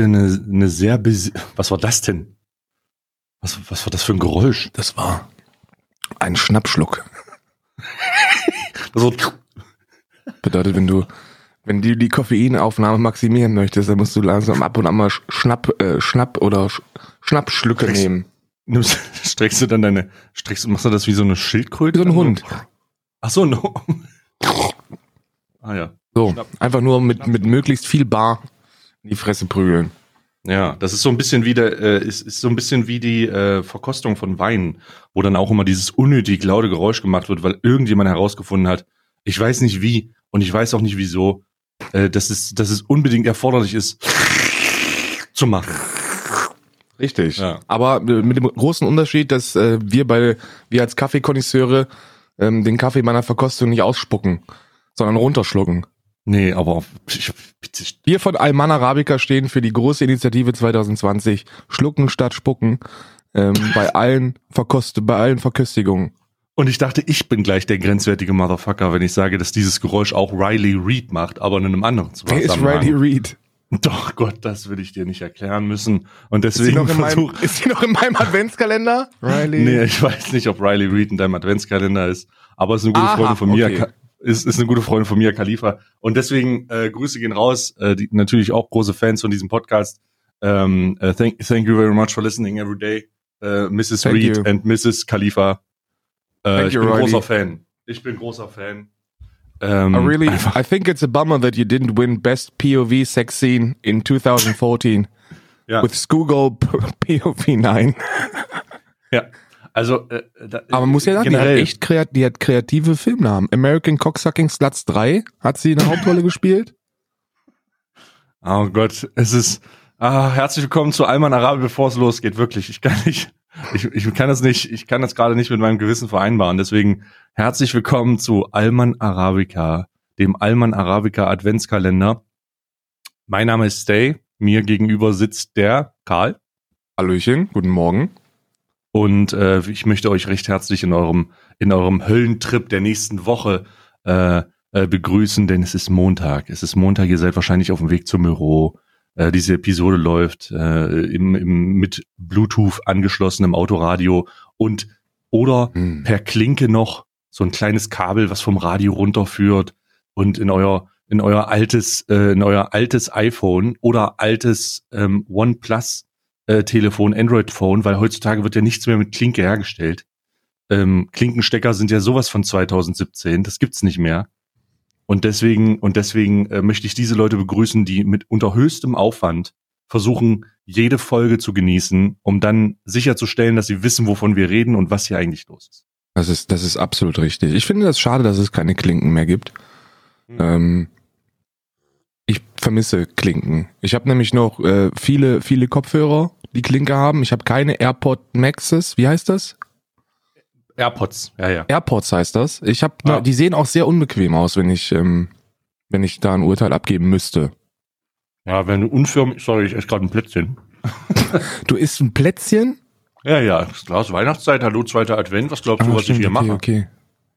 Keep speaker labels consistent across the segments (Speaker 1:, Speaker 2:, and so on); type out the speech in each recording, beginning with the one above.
Speaker 1: heute eine, eine sehr, bes- was war das denn? Was, was war das für ein Geräusch?
Speaker 2: Das war ein Schnappschluck.
Speaker 1: Das war,
Speaker 2: Bedeutet, wenn du, wenn du die Koffeinaufnahme maximieren möchtest, dann musst du langsam ab und an mal Sch- Schnapp, äh, Schnapp oder Sch Schnappschlücke
Speaker 1: Kriegst-
Speaker 2: nehmen.
Speaker 1: nimmst, streckst du dann deine, streckst, machst du das wie so eine Schildkröte?
Speaker 2: Wie so ein Hund.
Speaker 1: Ach so, no. Ah ja.
Speaker 2: So,
Speaker 1: Schnapp.
Speaker 2: einfach nur mit, mit möglichst viel Bar in die Fresse prügeln.
Speaker 1: Ja, das ist so ein bisschen wie der, äh, ist, ist so ein bisschen wie die äh, Verkostung von Wein, wo dann auch immer dieses unnötig laute Geräusch gemacht wird, weil irgendjemand herausgefunden hat, ich weiß nicht wie und ich weiß auch nicht wieso, äh, dass es, dass es unbedingt erforderlich ist, zu machen.
Speaker 2: Richtig.
Speaker 1: Ja.
Speaker 2: Aber äh, mit dem großen Unterschied, dass äh, wir bei, wir als Kaffeekonnoisseure ähm, den Kaffee bei einer Verkostung nicht ausspucken, sondern runterschlucken.
Speaker 1: Nee, aber
Speaker 2: Wir von Alman Arabica stehen für die große Initiative 2020 Schlucken statt Spucken ähm, bei allen Verkost bei allen Verköstigungen.
Speaker 1: Und ich dachte, ich bin gleich der grenzwertige Motherfucker, wenn ich sage, dass dieses Geräusch auch Riley Reed macht, aber in einem anderen
Speaker 2: Wer ist
Speaker 1: Zusammenhang.
Speaker 2: Riley Reed?
Speaker 1: Doch Gott, das will ich dir nicht erklären müssen. Und
Speaker 2: Ist sie,
Speaker 1: deswegen
Speaker 2: noch in meinem,
Speaker 1: versuch,
Speaker 2: ist sie noch in meinem Adventskalender? Riley?
Speaker 1: Nee, ich weiß nicht, ob Riley Reed in deinem Adventskalender ist, aber ist eine gute
Speaker 2: Aha,
Speaker 1: Freundin von mir,
Speaker 2: okay.
Speaker 1: Ist, ist eine gute Freundin von mir, Khalifa. Und deswegen äh, Grüße gehen raus, äh, die natürlich auch große Fans von diesem Podcast. Um, uh, thank, thank you very much for listening every day, uh, Mrs.
Speaker 2: Thank
Speaker 1: Reed
Speaker 2: you.
Speaker 1: and Mrs. Khalifa. Äh,
Speaker 2: Thank
Speaker 1: ich
Speaker 2: you,
Speaker 1: bin
Speaker 2: Riley.
Speaker 1: großer Fan. Ich bin großer Fan. Ähm,
Speaker 2: I really, I think it's a bummer that you didn't win Best POV Sex Scene in 2014
Speaker 1: ja,
Speaker 2: with Schoolgirl POV 9.
Speaker 1: ja. Also, äh, da,
Speaker 2: Aber man muss ja sagen, die hat echt kreat die hat kreative Filmnamen. American Cocksucking Sluts 3 hat sie eine Hauptrolle gespielt.
Speaker 1: Oh Gott, es ist. Ah, herzlich willkommen zu Alman Arabi, bevor es losgeht. Wirklich, ich kann nicht, ich, ich kann das nicht, ich kann das gerade nicht mit meinem Gewissen vereinbaren. Deswegen herzlich willkommen zu Alman Arabica, dem Alman Arabica Adventskalender. Mein Name ist Stay. Mir gegenüber sitzt der Karl
Speaker 2: Hallöchen, guten Morgen.
Speaker 1: Und äh, ich möchte euch recht herzlich in eurem in eurem Höllentrip der nächsten Woche äh, äh, begrüßen, denn es ist Montag. Es ist Montag. Ihr seid wahrscheinlich auf dem Weg zum Büro. Äh, diese Episode läuft äh, im, im mit Bluetooth angeschlossenem Autoradio und oder
Speaker 2: Hm.
Speaker 1: per Klinke noch so ein kleines Kabel, was vom Radio runterführt und in euer in euer altes äh, in euer altes iPhone oder altes ähm, OnePlus äh, Telefon, Android Phone, weil heutzutage wird ja nichts mehr mit Klinke hergestellt. Ähm, Klinkenstecker sind ja sowas von 2017, das gibt's nicht mehr. Und deswegen und deswegen äh, möchte ich diese Leute begrüßen, die mit unter höchstem Aufwand versuchen, jede Folge zu genießen, um dann sicherzustellen, dass sie wissen, wovon wir reden und was hier eigentlich los ist.
Speaker 2: Das ist, das ist absolut richtig. Ich finde das schade, dass es keine Klinken mehr gibt.
Speaker 1: Hm.
Speaker 2: Ähm, ich vermisse Klinken. Ich habe nämlich noch äh, viele, viele Kopfhörer, die Klinke haben. Ich habe keine AirPod Maxes. Wie heißt das?
Speaker 1: AirPods, ja, ja.
Speaker 2: AirPods heißt das. Ich habe,
Speaker 1: Ah.
Speaker 2: die sehen auch sehr unbequem aus, wenn ich, ähm, wenn ich da ein Urteil abgeben müsste.
Speaker 1: Ja, wenn du unförmig, sorry, ich esse gerade ein Plätzchen.
Speaker 2: Du isst ein Plätzchen?
Speaker 1: Ja, ja, klar, ist Weihnachtszeit, hallo, zweiter Advent, was glaubst du,
Speaker 2: Ah,
Speaker 1: was ich hier
Speaker 2: okay,
Speaker 1: mache?
Speaker 2: okay.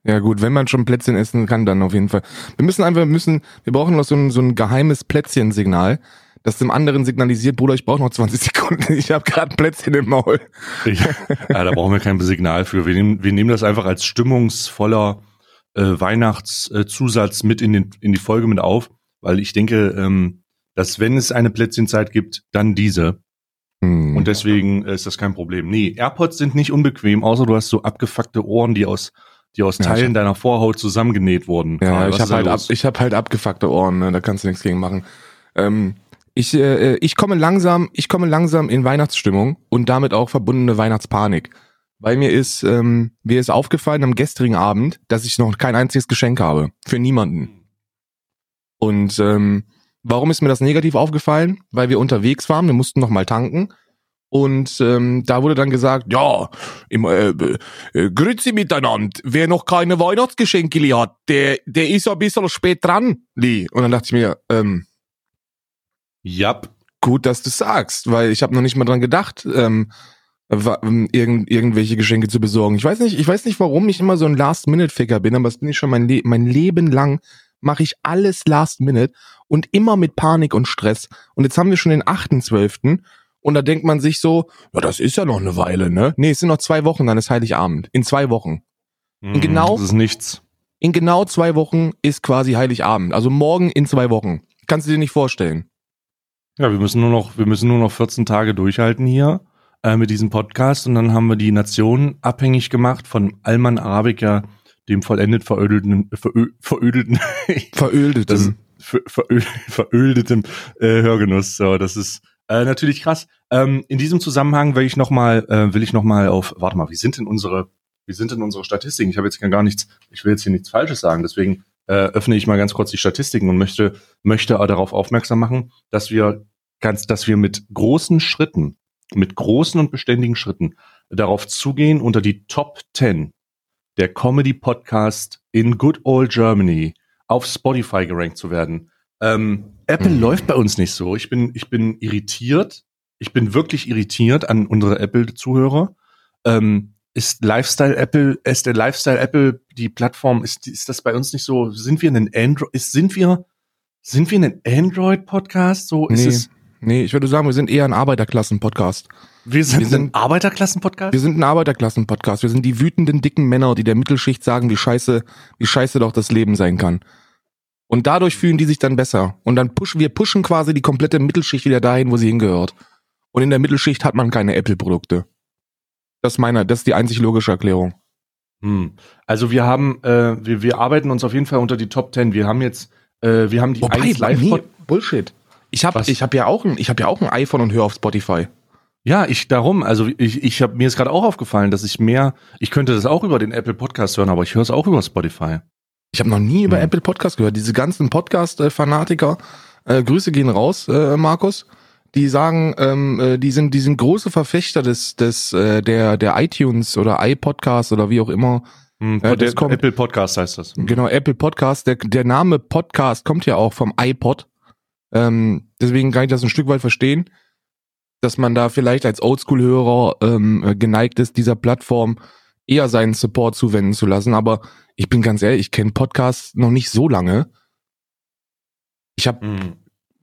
Speaker 2: Ja gut, wenn man schon Plätzchen essen kann, dann auf jeden Fall. Wir müssen einfach, wir müssen, wir brauchen noch so ein, so ein geheimes Plätzchensignal, das dem anderen signalisiert, Bruder, ich brauche noch 20 Sekunden, ich habe gerade ein Plätzchen im Maul.
Speaker 1: Ich, ja, da brauchen wir kein Signal für. Wir nehmen, wir nehmen das einfach als stimmungsvoller äh, Weihnachtszusatz mit in, den, in die Folge mit auf, weil ich denke, ähm, dass wenn es eine Plätzchenzeit gibt, dann diese.
Speaker 2: Hm.
Speaker 1: Und deswegen äh, ist das kein Problem. Nee, AirPods sind nicht unbequem, außer du hast so abgefuckte Ohren, die aus, die aus
Speaker 2: Ja,
Speaker 1: Teilen
Speaker 2: ich-
Speaker 1: deiner Vorhaut zusammengenäht wurden.
Speaker 2: ja,
Speaker 1: Karl,
Speaker 2: ich habe halt, ab, ich hab halt abgefuckte Ohren, ne? da kannst du nichts gegen machen. Ähm, ich, äh, ich komme langsam, ich komme langsam in Weihnachtsstimmung und damit auch verbundene Weihnachtspanik. Weil mir ist, ähm, mir ist aufgefallen am gestrigen Abend, dass ich noch kein einziges Geschenk habe. Für niemanden. Und ähm, warum ist mir das negativ aufgefallen? Weil wir unterwegs waren, wir mussten noch mal tanken. Und ähm, da wurde dann gesagt, ja, im, äh, äh, grüezi miteinander, wer noch keine Weihnachtsgeschenke hat, der, der ist ein bisschen spät dran, Lee. Und dann dachte ich mir, ähm,
Speaker 1: Jap.
Speaker 2: gut, dass du sagst, weil ich habe noch nicht mal dran gedacht, ähm, ähm, irgend, irgendwelche Geschenke zu besorgen. Ich weiß nicht, ich weiß nicht, warum ich immer so ein Last-Minute-Ficker bin, aber das bin ich schon mein, Le mein Leben lang. mache ich alles last minute und immer mit Panik und Stress. Und jetzt haben wir schon den 8.12. Und da denkt man sich so, ja, das ist ja noch eine Weile, ne? Nee, es sind noch zwei Wochen, dann ist Heiligabend. In zwei Wochen.
Speaker 1: Mhm,
Speaker 2: genau-
Speaker 1: Das ist nichts.
Speaker 2: In genau zwei Wochen ist quasi Heiligabend. Also morgen in zwei Wochen. Kannst du dir nicht vorstellen.
Speaker 1: Ja, wir müssen nur noch, wir müssen nur noch 14 Tage durchhalten hier äh, mit diesem Podcast und dann haben wir die Nation abhängig gemacht von Alman Arabica, dem vollendet verödelten, verö, verödelten,
Speaker 2: Veröldet.
Speaker 1: das, ver, verö, äh, Hörgenuss. So, das ist äh, natürlich krass. Ähm, in diesem Zusammenhang will ich noch mal, äh, will ich noch auf, warte mal, wie sind denn unsere, wie sind denn unsere Statistiken? Ich habe jetzt gar nichts, ich will jetzt hier nichts Falsches sagen, deswegen äh, öffne ich mal ganz kurz die Statistiken und möchte möchte auch darauf aufmerksam machen, dass wir ganz, dass wir mit großen Schritten, mit großen und beständigen Schritten darauf zugehen, unter die Top 10 der Comedy Podcast in Good Old Germany auf Spotify gerankt zu werden. Ähm, Apple
Speaker 2: Mhm.
Speaker 1: läuft bei uns nicht so. Ich bin, ich bin irritiert. Ich bin wirklich irritiert an unsere Apple-Zuhörer. Ähm, ist Lifestyle Apple, ist der Lifestyle Apple die Plattform, ist, ist das bei uns nicht so? Sind wir ein Android, ist, sind wir, sind wir ein Android-Podcast? So ist
Speaker 2: Nee.
Speaker 1: es,
Speaker 2: Nee, ich würde sagen, wir sind eher ein Arbeiterklassen-Podcast.
Speaker 1: wir sind,
Speaker 2: wir sind-
Speaker 1: ein Arbeiterklassen-Podcast?
Speaker 2: Wir sind ein Arbeiterklassen-Podcast. Wir sind die wütenden, dicken Männer, die der Mittelschicht sagen, wie scheiße, wie scheiße doch das Leben sein kann. Und dadurch fühlen die sich dann besser. Und dann pushen, wir pushen quasi die komplette Mittelschicht wieder dahin, wo sie hingehört. Und in der Mittelschicht hat man keine Apple-Produkte. Das ist meine, das ist die einzig logische Erklärung.
Speaker 1: Hm. Also wir haben, äh, wir, wir arbeiten uns auf jeden Fall unter die Top 10. Wir haben jetzt, äh, wir haben die eins live
Speaker 2: nee, Bullshit. Ich habe ich hab ja auch ein, ich habe ja auch ein iPhone und höre auf Spotify.
Speaker 1: Ja, ich darum, also ich, ich habe mir ist gerade auch aufgefallen, dass ich mehr, ich könnte das auch über den Apple Podcast hören, aber ich höre es auch über Spotify.
Speaker 2: Ich habe noch nie über
Speaker 1: Hm.
Speaker 2: Apple Podcast gehört. Diese ganzen Podcast-Fanatiker, äh, Grüße gehen raus, äh, Markus. Die sagen, ähm, äh, die sind, die sind große Verfechter des, des, äh, der, der iTunes oder iPodcast oder wie auch immer.
Speaker 1: Hm,
Speaker 2: Ja,
Speaker 1: der
Speaker 2: das kommt-
Speaker 1: Apple Podcast heißt das.
Speaker 2: Genau, Apple Podcast. Der, der Name Podcast kommt ja auch vom iPod. Ähm, deswegen kann ich das ein Stück weit verstehen, dass man da vielleicht als Oldschool-Hörer ähm, äh, geneigt ist, dieser Plattform eher seinen Support zuwenden zu lassen. Aber ich bin ganz ehrlich, ich kenne Podcasts noch nicht so lange. Ich habe
Speaker 1: Hm.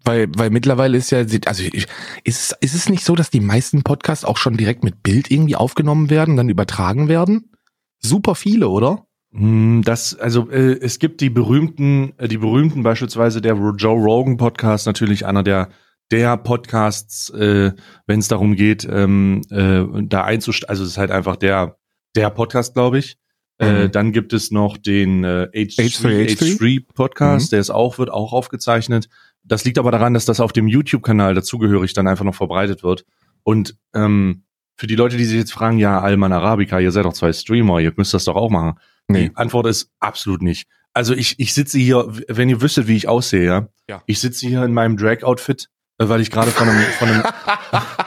Speaker 2: weil, weil mittlerweile ist ja, also ich, ist, es- ist es nicht so, dass die meisten Podcasts auch schon direkt mit Bild irgendwie aufgenommen werden, dann übertragen werden? Super viele, oder?
Speaker 1: Hm, Das, also äh, es gibt die berühmten, äh, die berühmten beispielsweise der Joe Rogan Podcast, natürlich einer der der Podcasts, äh, wenn es darum geht, ähm, äh, da einzusteigen. Also es ist halt einfach der der Podcast, glaube ich. Äh,
Speaker 2: Mhm.
Speaker 1: dann gibt es noch den äh, H3,
Speaker 2: H3?
Speaker 1: H3 Podcast,
Speaker 2: Mhm.
Speaker 1: der ist auch wird auch aufgezeichnet. Das liegt aber daran, dass das auf dem YouTube-Kanal dazugehörig dann einfach noch verbreitet wird. Und ähm, für die Leute, die sich jetzt fragen, ja, Alman Arabica, ihr seid doch zwei Streamer, ihr müsst das doch auch machen.
Speaker 2: Nee.
Speaker 1: Die Antwort ist absolut nicht. Also ich, ich sitze hier, wenn ihr wüsstet, wie ich aussehe, ja.
Speaker 2: Ja.
Speaker 1: Ich sitze hier in meinem Drag-Outfit, äh, weil ich gerade von einem, von einem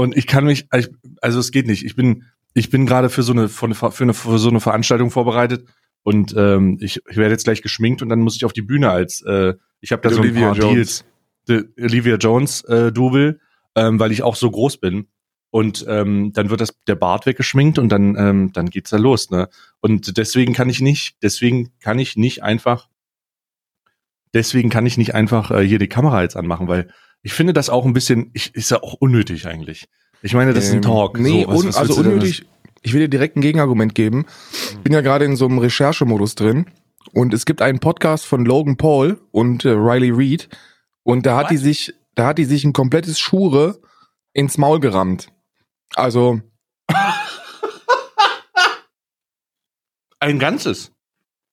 Speaker 1: und ich kann mich, ich- also es geht nicht. Ich bin, ich bin gerade für so eine, für eine, für so eine Veranstaltung vorbereitet und ähm, ich, ich werde jetzt gleich geschminkt und dann muss ich auf die Bühne als, äh, ich habe da
Speaker 2: Mit
Speaker 1: so ein
Speaker 2: Olivia
Speaker 1: paar
Speaker 2: Jones.
Speaker 1: Deals, die Olivia Jones äh, Double, ähm, weil ich auch so groß bin. Und ähm, dann wird das der Bart weggeschminkt und dann ähm, dann geht's da los, ne? Und deswegen kann ich nicht, deswegen kann ich nicht einfach, deswegen kann ich nicht einfach äh, hier die Kamera jetzt anmachen, weil ich finde das auch ein bisschen, ich, ist ja auch unnötig eigentlich. Ich meine, das ist ein
Speaker 2: Ähm,
Speaker 1: Talk.
Speaker 2: Nee,
Speaker 1: so, was-
Speaker 2: un,
Speaker 1: was
Speaker 2: also unnötig. Ich will dir direkt ein Gegenargument geben. Ich bin ja gerade in so einem Recherchemodus drin und es gibt einen Podcast von Logan Paul und äh, Riley Reid und da hat
Speaker 1: Was?
Speaker 2: die sich, da hat die sich ein komplettes Schure ins Maul gerammt. Also
Speaker 1: Ein ganzes.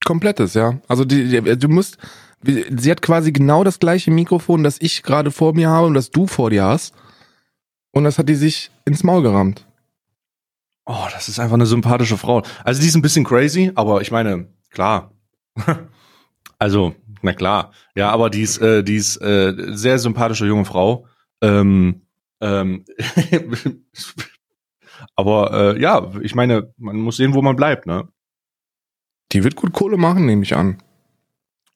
Speaker 2: komplettes, ja. Also die, die, du musst, sie hat quasi genau das gleiche Mikrofon, das ich gerade vor mir habe und das du vor dir hast und das hat die sich ins Maul gerammt.
Speaker 1: Oh, das ist einfach eine sympathische Frau. Also die ist ein bisschen crazy, aber ich meine, klar. also, na klar. Ja, aber die ist, äh, die ist äh, sehr sympathische junge Frau. Ähm, ähm, aber äh, ja, ich meine, man muss sehen, wo man bleibt, ne?
Speaker 2: Die wird gut Kohle machen, nehme ich an.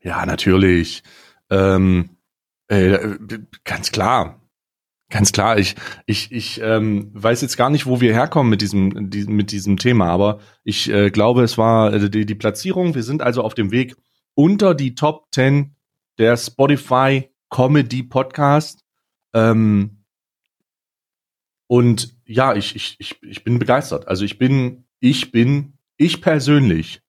Speaker 1: Ja, natürlich. Ähm, äh, ganz klar. Ganz klar. Ich, ich, ich ähm, weiß jetzt gar nicht, wo wir herkommen mit diesem, diesem mit diesem Thema, aber ich äh, glaube, es war äh, die, die Platzierung. Wir sind also auf dem Weg unter die Top 10 der Spotify Comedy Podcast. Ähm, und ja, ich, ich, ich, ich bin begeistert. Also ich bin, ich bin, ich persönlich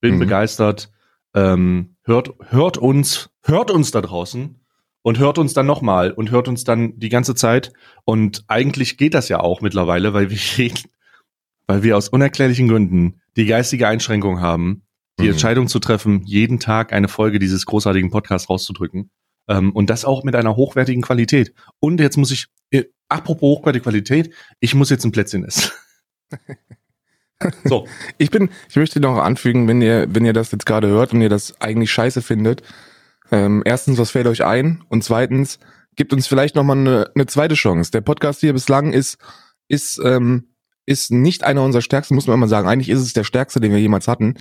Speaker 1: bin mhm. begeistert. Ähm, hört, hört uns, hört uns da draußen und hört uns dann nochmal und hört uns dann die ganze Zeit. Und eigentlich geht das ja auch mittlerweile, weil wir, weil wir aus unerklärlichen Gründen die geistige Einschränkung haben, die mhm. Entscheidung zu treffen, jeden Tag eine Folge dieses großartigen Podcasts rauszudrücken. Ähm, und das auch mit einer hochwertigen Qualität. Und jetzt muss ich, äh, apropos hochwertige Qualität, ich muss jetzt ein Plätzchen essen.
Speaker 2: so. Ich bin, ich möchte noch anfügen, wenn ihr, wenn ihr das jetzt gerade hört und ihr das eigentlich scheiße findet, ähm, erstens, was fällt euch ein? Und zweitens, gibt uns vielleicht nochmal eine, eine zweite Chance. Der Podcast hier bislang ist, ist, ähm, ist nicht einer unserer stärksten, muss man immer sagen. Eigentlich ist es der stärkste, den wir jemals hatten.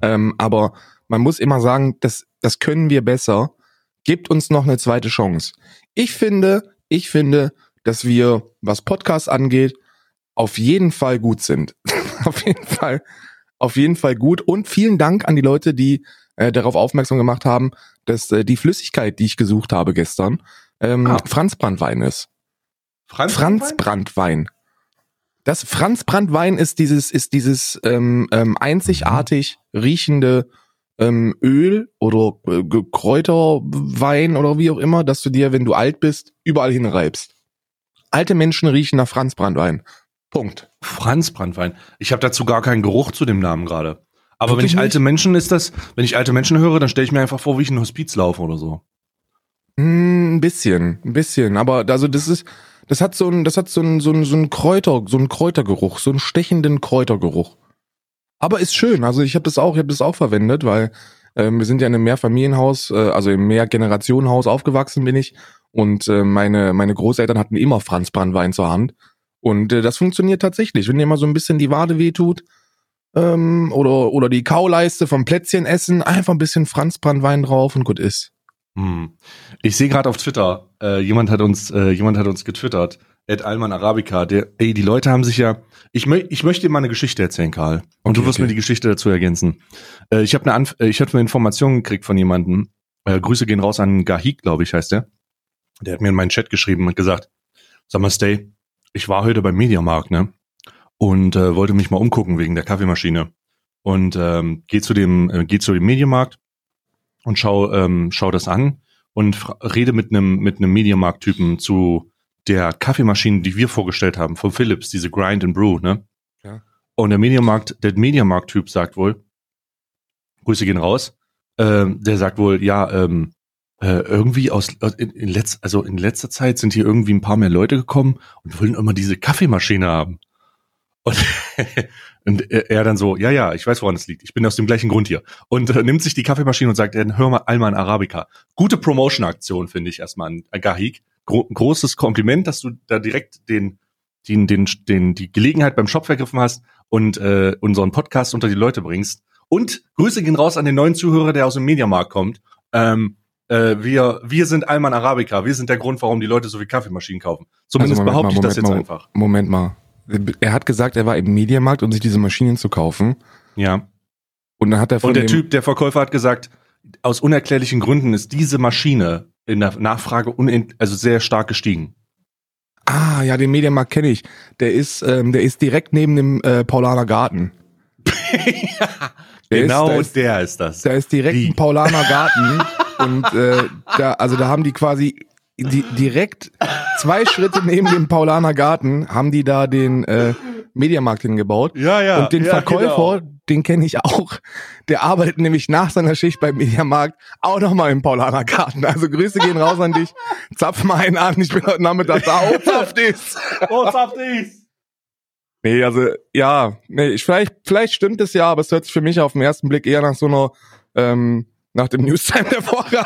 Speaker 2: Ähm, aber man muss immer sagen, das, das können wir besser. Gebt uns noch eine zweite Chance. Ich finde, ich finde, dass wir, was Podcasts angeht, auf jeden Fall gut sind. auf jeden Fall, auf jeden Fall gut. Und vielen Dank an die Leute, die äh, darauf aufmerksam gemacht haben, dass äh, die Flüssigkeit, die ich gesucht habe gestern, ähm, ah. Franz Brandwein ist. Franz, Franz Brandwein. Das Franz Brandwein ist dieses, ist dieses ähm, ähm, einzigartig riechende ähm, Öl oder äh, Kräuterwein oder wie auch immer, dass du dir, wenn du alt bist, überall hinreibst. Alte Menschen riechen nach Franz Brandwein. Punkt.
Speaker 1: Franz Brandwein. Ich habe dazu gar keinen Geruch zu dem Namen gerade. Aber wenn ich alte Menschen ist das, wenn ich alte Menschen höre, dann stelle ich mir einfach vor, wie ich in Hospiz laufe oder so.
Speaker 2: Hm, ein bisschen, ein bisschen. Aber also das ist, das hat so ein, das hat so ein, so ein, so ein Kräuter, so ein Kräutergeruch, so einen stechenden Kräutergeruch. Aber ist schön. Also ich habe das auch, ich habe das auch verwendet, weil ähm, wir sind ja in einem Mehrfamilienhaus, äh, also im Mehrgenerationenhaus aufgewachsen bin ich. Und äh, meine, meine Großeltern hatten immer Franz Brandwein zur Hand. Und äh, das funktioniert tatsächlich. Wenn dir mal so ein bisschen die Wade wehtut, ähm, oder, oder die Kauleiste vom Plätzchen essen, einfach ein bisschen Franzbrandwein drauf und gut ist.
Speaker 1: Hm. Ich sehe gerade auf Twitter, äh, jemand hat uns, äh, jemand hat uns getwittert, Ed Alman Arabica, der, ey, die Leute haben sich ja, ich, mö ich möchte dir mal eine Geschichte erzählen, Karl. Und okay, du wirst okay. mir die Geschichte dazu ergänzen. Äh, ich habe eine, Anf äh, ich hatte eine Information gekriegt von jemandem. Äh, Grüße gehen raus an Gahik, glaube ich, heißt der. Der hat mir in meinen Chat geschrieben und gesagt, sag mal, Stay, ich war heute beim Mediamarkt, ne? und äh, wollte mich mal umgucken wegen der Kaffeemaschine und ähm, geh zu dem äh, geh zu dem Medienmarkt und schau ähm, schau das an und rede mit einem mit einem Medienmarkt-Typen zu der Kaffeemaschine, die wir vorgestellt haben von Philips, diese Grind and Brew, ne? Ja. Und der Medienmarkt, der Medienmarkt-Typ sagt wohl, Grüße gehen raus, äh, der sagt wohl, ja, ähm, äh, irgendwie aus in, in letz, also in letzter Zeit sind hier irgendwie ein paar mehr Leute gekommen und wollen immer diese Kaffeemaschine haben. Und, und er dann so, ja, ja, ich weiß, woran es liegt. Ich bin aus dem gleichen Grund hier. Und äh, nimmt sich die Kaffeemaschine und sagt, hör mal Alman Arabica. Gute Promotion-Aktion, finde ich erstmal an Gahik. Gro großes Kompliment, dass du da direkt den, den, den, den, die Gelegenheit beim Shop vergriffen hast und äh, unseren Podcast unter die Leute bringst. Und Grüße gehen raus an den neuen Zuhörer, der aus dem Mediamarkt kommt. Ähm, äh, wir, wir sind Alman Arabica. Wir sind der Grund, warum die Leute so viel Kaffeemaschinen kaufen. Zumindest also behaupte ich das jetzt
Speaker 2: mal,
Speaker 1: einfach.
Speaker 2: Moment mal. Er hat gesagt, er war im Mediamarkt, um sich diese Maschinen zu kaufen.
Speaker 1: Ja.
Speaker 2: Und dann hat er von
Speaker 1: Und der Typ, der Verkäufer hat gesagt, aus unerklärlichen Gründen ist diese Maschine in der Nachfrage also sehr stark gestiegen.
Speaker 2: Ah, ja, den Mediamarkt kenne ich. Der ist, ähm, der ist direkt neben dem äh, Paulaner Garten.
Speaker 1: ja, genau ist, ist, der ist das.
Speaker 2: Da ist direkt Die. ein Paulaner Garten und äh, da, also da haben die quasi die, direkt zwei Schritte neben dem Paulaner Garten haben die da den äh, Mediamarkt hingebaut.
Speaker 1: Ja, ja.
Speaker 2: Und den
Speaker 1: ja,
Speaker 2: Verkäufer, genau. den kenne ich auch. Der arbeitet nämlich nach seiner Schicht beim Mediamarkt auch nochmal im Paulaner Garten. Also Grüße gehen raus an dich. Zapf mal einen an. Ich bin heute Nachmittag da. Oh, zapf dies. Oh, zapf dies. Nee, also, ja, nee, ich, vielleicht, vielleicht stimmt es ja, aber es hört sich für mich auf den ersten Blick eher nach so einer, ähm, nach dem Newstime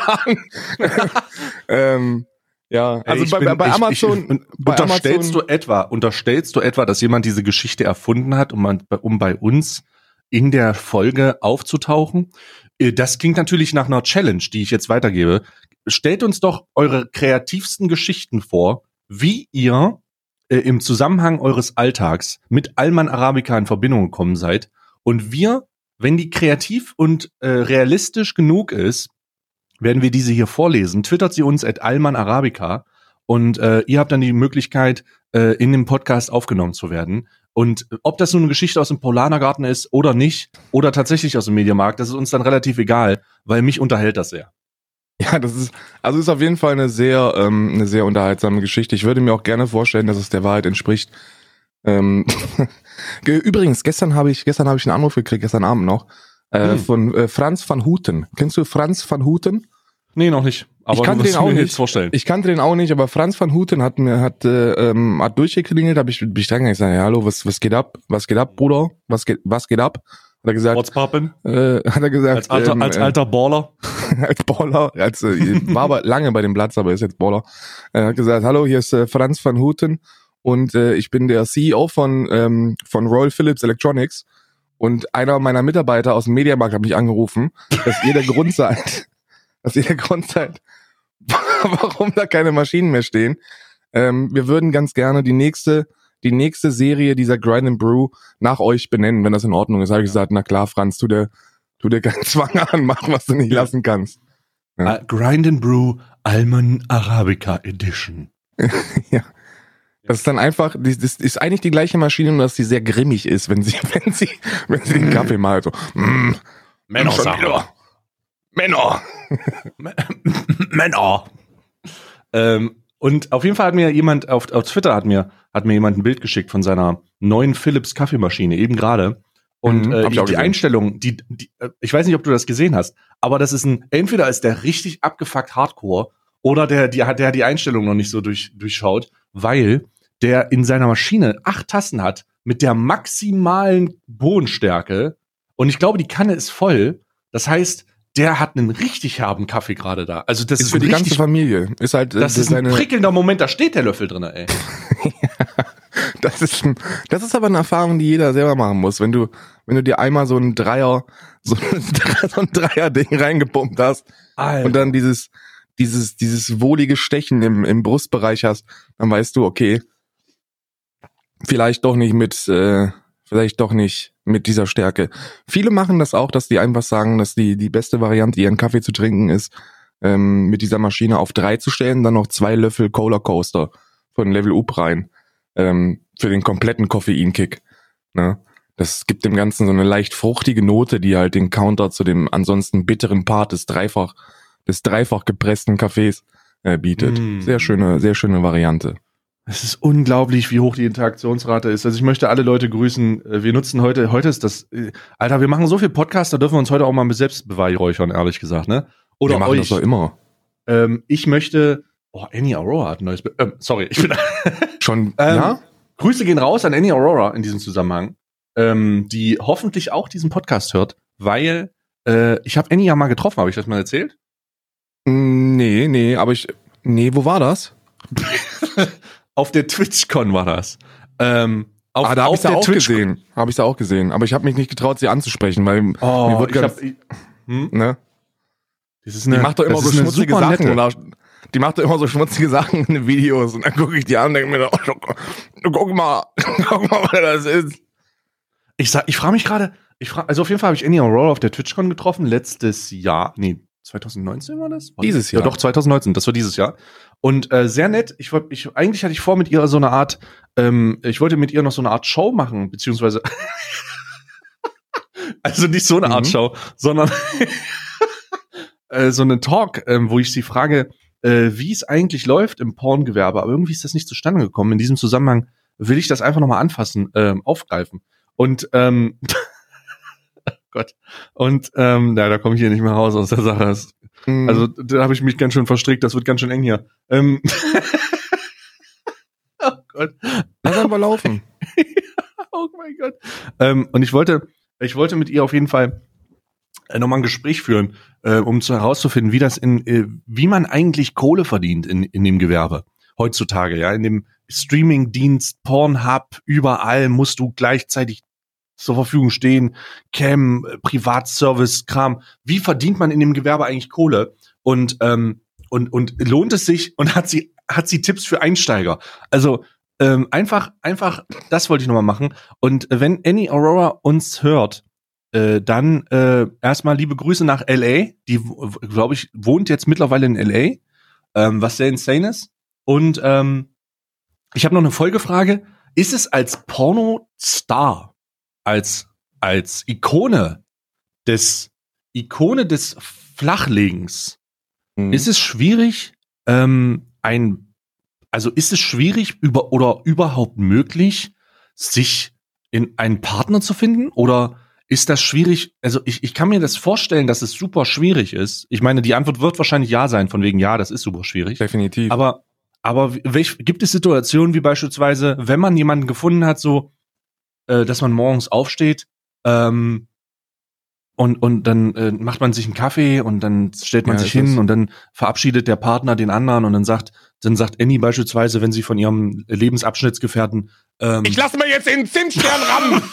Speaker 2: an. ähm, ja, also bei, bin, bei, Amazon. Ich, ich,
Speaker 1: bei unterstellst Amazon, du etwa, unterstellst du etwa, dass jemand diese Geschichte erfunden hat, um, um bei uns in der Folge aufzutauchen? Äh, das klingt natürlich nach einer Challenge, die ich jetzt weitergebe. Stellt uns doch eure kreativsten Geschichten vor, wie ihr äh, im Zusammenhang eures Alltags mit Alman Arabica in Verbindung gekommen seid und wir wenn die kreativ und äh, realistisch genug ist, werden wir diese hier vorlesen. Twittert sie uns at Alman Arabica und äh, ihr habt dann die Möglichkeit, äh, in dem Podcast aufgenommen zu werden. Und ob das nun eine Geschichte aus dem Polanergarten ist oder nicht, oder tatsächlich aus dem Mediamarkt, das ist uns dann relativ egal, weil mich unterhält das sehr.
Speaker 2: Ja, das ist, also ist auf jeden Fall eine sehr, ähm, eine sehr unterhaltsame Geschichte. Ich würde mir auch gerne vorstellen, dass es der Wahrheit entspricht. Ähm, Übrigens, gestern habe ich, gestern habe ich einen Anruf gekriegt, gestern Abend noch, äh, hm. von äh, Franz van Houten. Kennst du Franz van Houten?
Speaker 1: Nee, noch nicht.
Speaker 2: Aber ich kannte den auch nicht. Vorstellen. Ich kannte den auch nicht, aber Franz van Houten hat mir hat äh, ähm, hat durchgeklingelt, habe ich bin ich dran gesagt, ja, hallo, was was geht ab? Was geht ab, Bruder? Was geht was geht ab?
Speaker 1: Hat er gesagt. What's poppin?
Speaker 2: Äh, hat er gesagt.
Speaker 1: Als alter, ähm, als alter Baller.
Speaker 2: als Baller. Als, äh, war aber lange bei dem Platz, aber ist jetzt Baller. Er hat gesagt, hallo, hier ist äh, Franz van Houten und äh, ich bin der CEO von ähm, von Royal Philips Electronics und einer meiner Mitarbeiter aus dem Mediamarkt hat mich angerufen, dass ihr der Grund seid, dass ihr der Grund seid, warum da keine Maschinen mehr stehen. Ähm, wir würden ganz gerne die nächste die nächste Serie dieser Grind and Brew nach euch benennen, wenn das in Ordnung ist. Habe ich gesagt, na klar, Franz, tu dir, tu dir keinen Zwang an, mach, was du nicht lassen kannst.
Speaker 1: Ja. Uh, Grind and Brew Alman Arabica Edition.
Speaker 2: ja. Das ist dann einfach, das ist eigentlich die gleiche Maschine, nur dass sie sehr grimmig ist, wenn sie, wenn sie, wenn sie den Kaffee malt. So, mm,
Speaker 1: Männer,
Speaker 2: Männer.
Speaker 1: Männer. Ähm, und auf jeden Fall hat mir jemand auf, auf Twitter hat mir hat mir jemand ein Bild geschickt von seiner neuen Philips Kaffeemaschine eben gerade. Und mhm, äh, die, die Einstellung, die, die, äh, ich weiß nicht, ob du das gesehen hast, aber das ist ein, entweder ist der richtig abgefuckt Hardcore oder der, die, der hat die Einstellung noch nicht so durch, durchschaut, weil der in seiner Maschine acht Tassen hat mit der maximalen Bohnenstärke und ich glaube, die Kanne ist voll. Das heißt, der hat einen richtig herben Kaffee gerade da. Also das ist,
Speaker 2: ist für die ganze Familie. Ist halt
Speaker 1: äh, das ist ein prickelnder Moment, da steht der Löffel drin, ey.
Speaker 2: das ist ein, das ist aber eine Erfahrung, die jeder selber machen muss. Wenn du wenn du dir einmal so ein Dreier so ein, so ein Dreier Ding reingepumpt hast Alter. und dann dieses dieses dieses wohlige Stechen im im Brustbereich hast, dann weißt du, okay, vielleicht doch nicht mit äh, vielleicht doch nicht mit dieser Stärke. Viele machen das auch, dass die einfach sagen, dass die, die beste Variante, ihren Kaffee zu trinken, ist, ähm, mit dieser Maschine auf drei zu stellen, dann noch zwei Löffel Cola Coaster von Level Up rein, ähm, für den kompletten Koffeinkick. Ne? Das gibt dem Ganzen so eine leicht fruchtige Note, die halt den Counter zu dem ansonsten bitteren Part des dreifach, des dreifach gepressten Kaffees äh, bietet. Mm. Sehr schöne, sehr schöne Variante.
Speaker 1: Es ist unglaublich, wie hoch die Interaktionsrate ist. Also ich möchte alle Leute grüßen. Äh, wir nutzen heute, heute ist das, äh, Alter, wir machen so viel Podcast, da dürfen wir uns heute auch mal selbst beweihräuchern, ehrlich gesagt, ne?
Speaker 2: Oder wir machen euch. das doch immer.
Speaker 1: Ähm, ich möchte, oh, Annie Aurora hat ein neues, Be ähm, sorry, ich bin
Speaker 2: schon,
Speaker 1: ähm, ja? Grüße gehen raus an Annie Aurora in diesem Zusammenhang, ähm, die hoffentlich auch diesen Podcast hört, weil äh, ich habe Annie ja mal getroffen, habe ich das mal erzählt?
Speaker 2: Nee, nee, aber ich, nee, wo war das?
Speaker 1: auf der TwitchCon war das. Ähm, auf,
Speaker 2: ah, da habe ich ja auch gesehen. Habe ich ja auch gesehen. Aber ich habe mich nicht getraut, sie anzusprechen, weil
Speaker 1: oh, mir wird ganz, hab,
Speaker 2: hm? ne? Das ist eine, die macht doch immer so schmutzige Sachen. Oder, die macht doch immer so schmutzige Sachen in den Videos und dann gucke ich die an und denke mir, oh, guck mal, guck mal, was das ist.
Speaker 1: Ich sag, ich frage mich gerade, ich frage, also auf jeden Fall habe ich Annie Aurora auf der TwitchCon getroffen letztes Jahr, nee, 2019 war das?
Speaker 2: War dieses Jahr.
Speaker 1: Ja, doch 2019, das war dieses Jahr. Und äh, sehr nett. Ich wollte, ich eigentlich hatte ich vor mit ihr so eine Art, ähm, ich wollte mit ihr noch so eine Art Show machen, beziehungsweise also nicht so eine Art mhm. Show, sondern äh, so eine Talk, ähm, wo ich sie frage, äh, wie es eigentlich läuft im Porngewerbe. Aber irgendwie ist das nicht zustande gekommen. In diesem Zusammenhang will ich das einfach nochmal anfassen, ähm, aufgreifen. Und ähm, Gott. Und ähm, ja, da komme ich hier nicht mehr raus aus der Sache. Mhm. Also da habe ich mich ganz schön verstrickt, das wird ganz schön eng hier. Ähm,
Speaker 2: oh Gott. Lass einfach laufen.
Speaker 1: oh mein Gott. Ähm, und ich wollte, ich wollte mit ihr auf jeden Fall äh, nochmal ein Gespräch führen, äh, um zu herauszufinden, wie das in, äh, wie man eigentlich Kohle verdient in, in dem Gewerbe heutzutage, ja, in dem Streaming-Dienst, Pornhub, überall musst du gleichzeitig zur Verfügung stehen, Cam, Privatservice, Kram. Wie verdient man in dem Gewerbe eigentlich Kohle? Und ähm, und und lohnt es sich? Und hat sie hat sie Tipps für Einsteiger? Also ähm, einfach einfach das wollte ich nochmal machen. Und wenn Annie Aurora uns hört, äh, dann äh, erstmal liebe Grüße nach LA. Die, glaube ich, wohnt jetzt mittlerweile in LA, ähm, was sehr insane ist. Und ähm, ich habe noch eine Folgefrage. Ist es als Pornostar, als, als Ikone des, Ikone des Flachlegens, mhm. ist es schwierig, ähm, ein, also ist es schwierig über oder überhaupt möglich, sich in einen Partner zu finden? Oder ist das schwierig? Also ich, ich kann mir das vorstellen, dass es super schwierig ist. Ich meine, die Antwort wird wahrscheinlich ja sein, von wegen ja, das ist super schwierig.
Speaker 2: Definitiv.
Speaker 1: Aber, aber welch, gibt es Situationen wie beispielsweise, wenn man jemanden gefunden hat, so, äh, dass man morgens aufsteht, ähm, und, und dann äh, macht man sich einen Kaffee und dann stellt man ja, sich hin und dann verabschiedet der Partner den anderen und dann sagt, dann sagt Annie beispielsweise, wenn sie von ihrem Lebensabschnittsgefährten
Speaker 2: ähm, Ich lasse mir jetzt den Zinsstern rammen!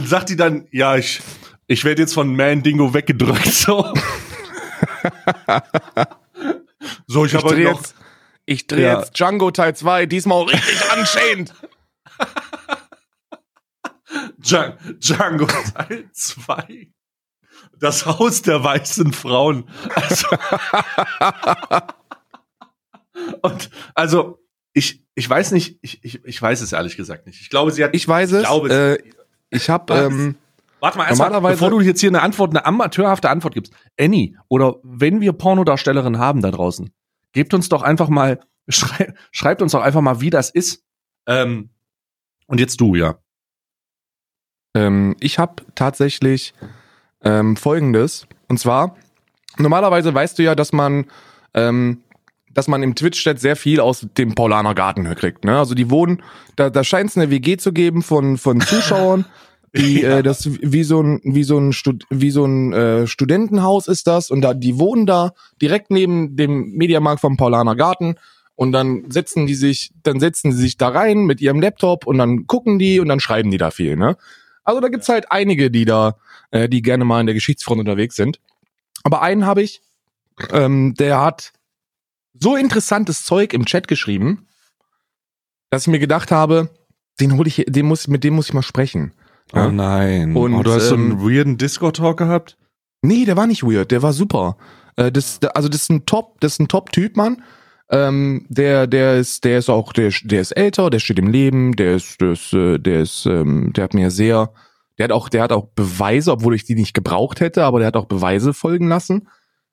Speaker 1: sagt die dann, ja, ich, ich werde jetzt von Man Dingo weggedrückt. So,
Speaker 2: so ich, ich habe jetzt, ich drehe ja. jetzt Django Teil 2, diesmal richtig anscheinend.
Speaker 1: Django Teil 2. Das Haus der weißen Frauen. Also, und also ich ich weiß nicht, ich, ich, ich weiß es ehrlich gesagt nicht. Ich glaube, sie hat
Speaker 2: Ich weiß es. Ich, glaube, äh, ich habe ähm,
Speaker 1: Warte mal, erstmal, bevor du jetzt hier eine Antwort, eine amateurhafte Antwort gibst. Annie, oder wenn wir Pornodarstellerinnen haben da draußen, gebt uns doch einfach mal, schrei, schreibt uns doch einfach mal, wie das ist. Ähm, und jetzt du, ja.
Speaker 2: Ähm, ich habe tatsächlich ähm, Folgendes. Und zwar, normalerweise weißt du ja, dass man, ähm, dass man im Twitch-Chat sehr viel aus dem Paulaner Garten kriegt. Ne? Also die wohnen, da, da scheint es eine WG zu geben von, von Zuschauern. Die, ja. äh, das wie so ein wie so ein Stud wie so ein äh, Studentenhaus ist das und da die wohnen da direkt neben dem Mediamarkt vom Paulaner Garten und dann setzen die sich dann setzen sie sich da rein mit ihrem Laptop und dann gucken die und dann schreiben die da viel ne also da gibt's halt einige, die da, äh, die gerne mal in der Geschichtsfront unterwegs sind. Aber einen habe ich, ähm, der hat so interessantes Zeug im Chat geschrieben, dass ich mir gedacht habe, den hol ich, den muss, mit dem muss ich mal sprechen.
Speaker 1: Oh nein. Und oh, du hast ähm, so einen ähm, weirden Discord-Talk gehabt?
Speaker 2: Nee, der war nicht weird, der war super. Äh, das, also das ist ein Top, das ist ein Top-Typ, Mann. Ähm, der, der ist, der ist auch, der, der ist älter, der steht im Leben, der ist, der ist, äh, der ist, ähm, der hat mir sehr, der hat auch, der hat auch Beweise, obwohl ich die nicht gebraucht hätte, aber der hat auch Beweise folgen lassen.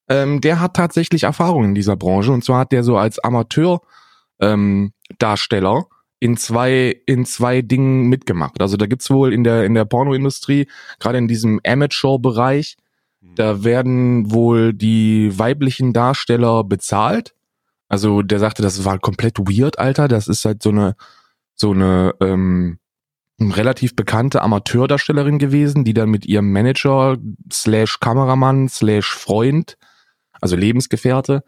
Speaker 2: Ähm, der hat tatsächlich Erfahrung in dieser Branche und zwar hat der so als Amateur ähm, Darsteller in zwei in zwei Dingen mitgemacht. Also da gibt's wohl in der in der Pornoindustrie gerade in diesem Amateur-Bereich, da werden wohl die weiblichen Darsteller bezahlt also der sagte, das war komplett weird, Alter. Das ist halt so eine so eine ähm, relativ bekannte Amateurdarstellerin gewesen, die dann mit ihrem Manager slash Kameramann slash Freund, also Lebensgefährte,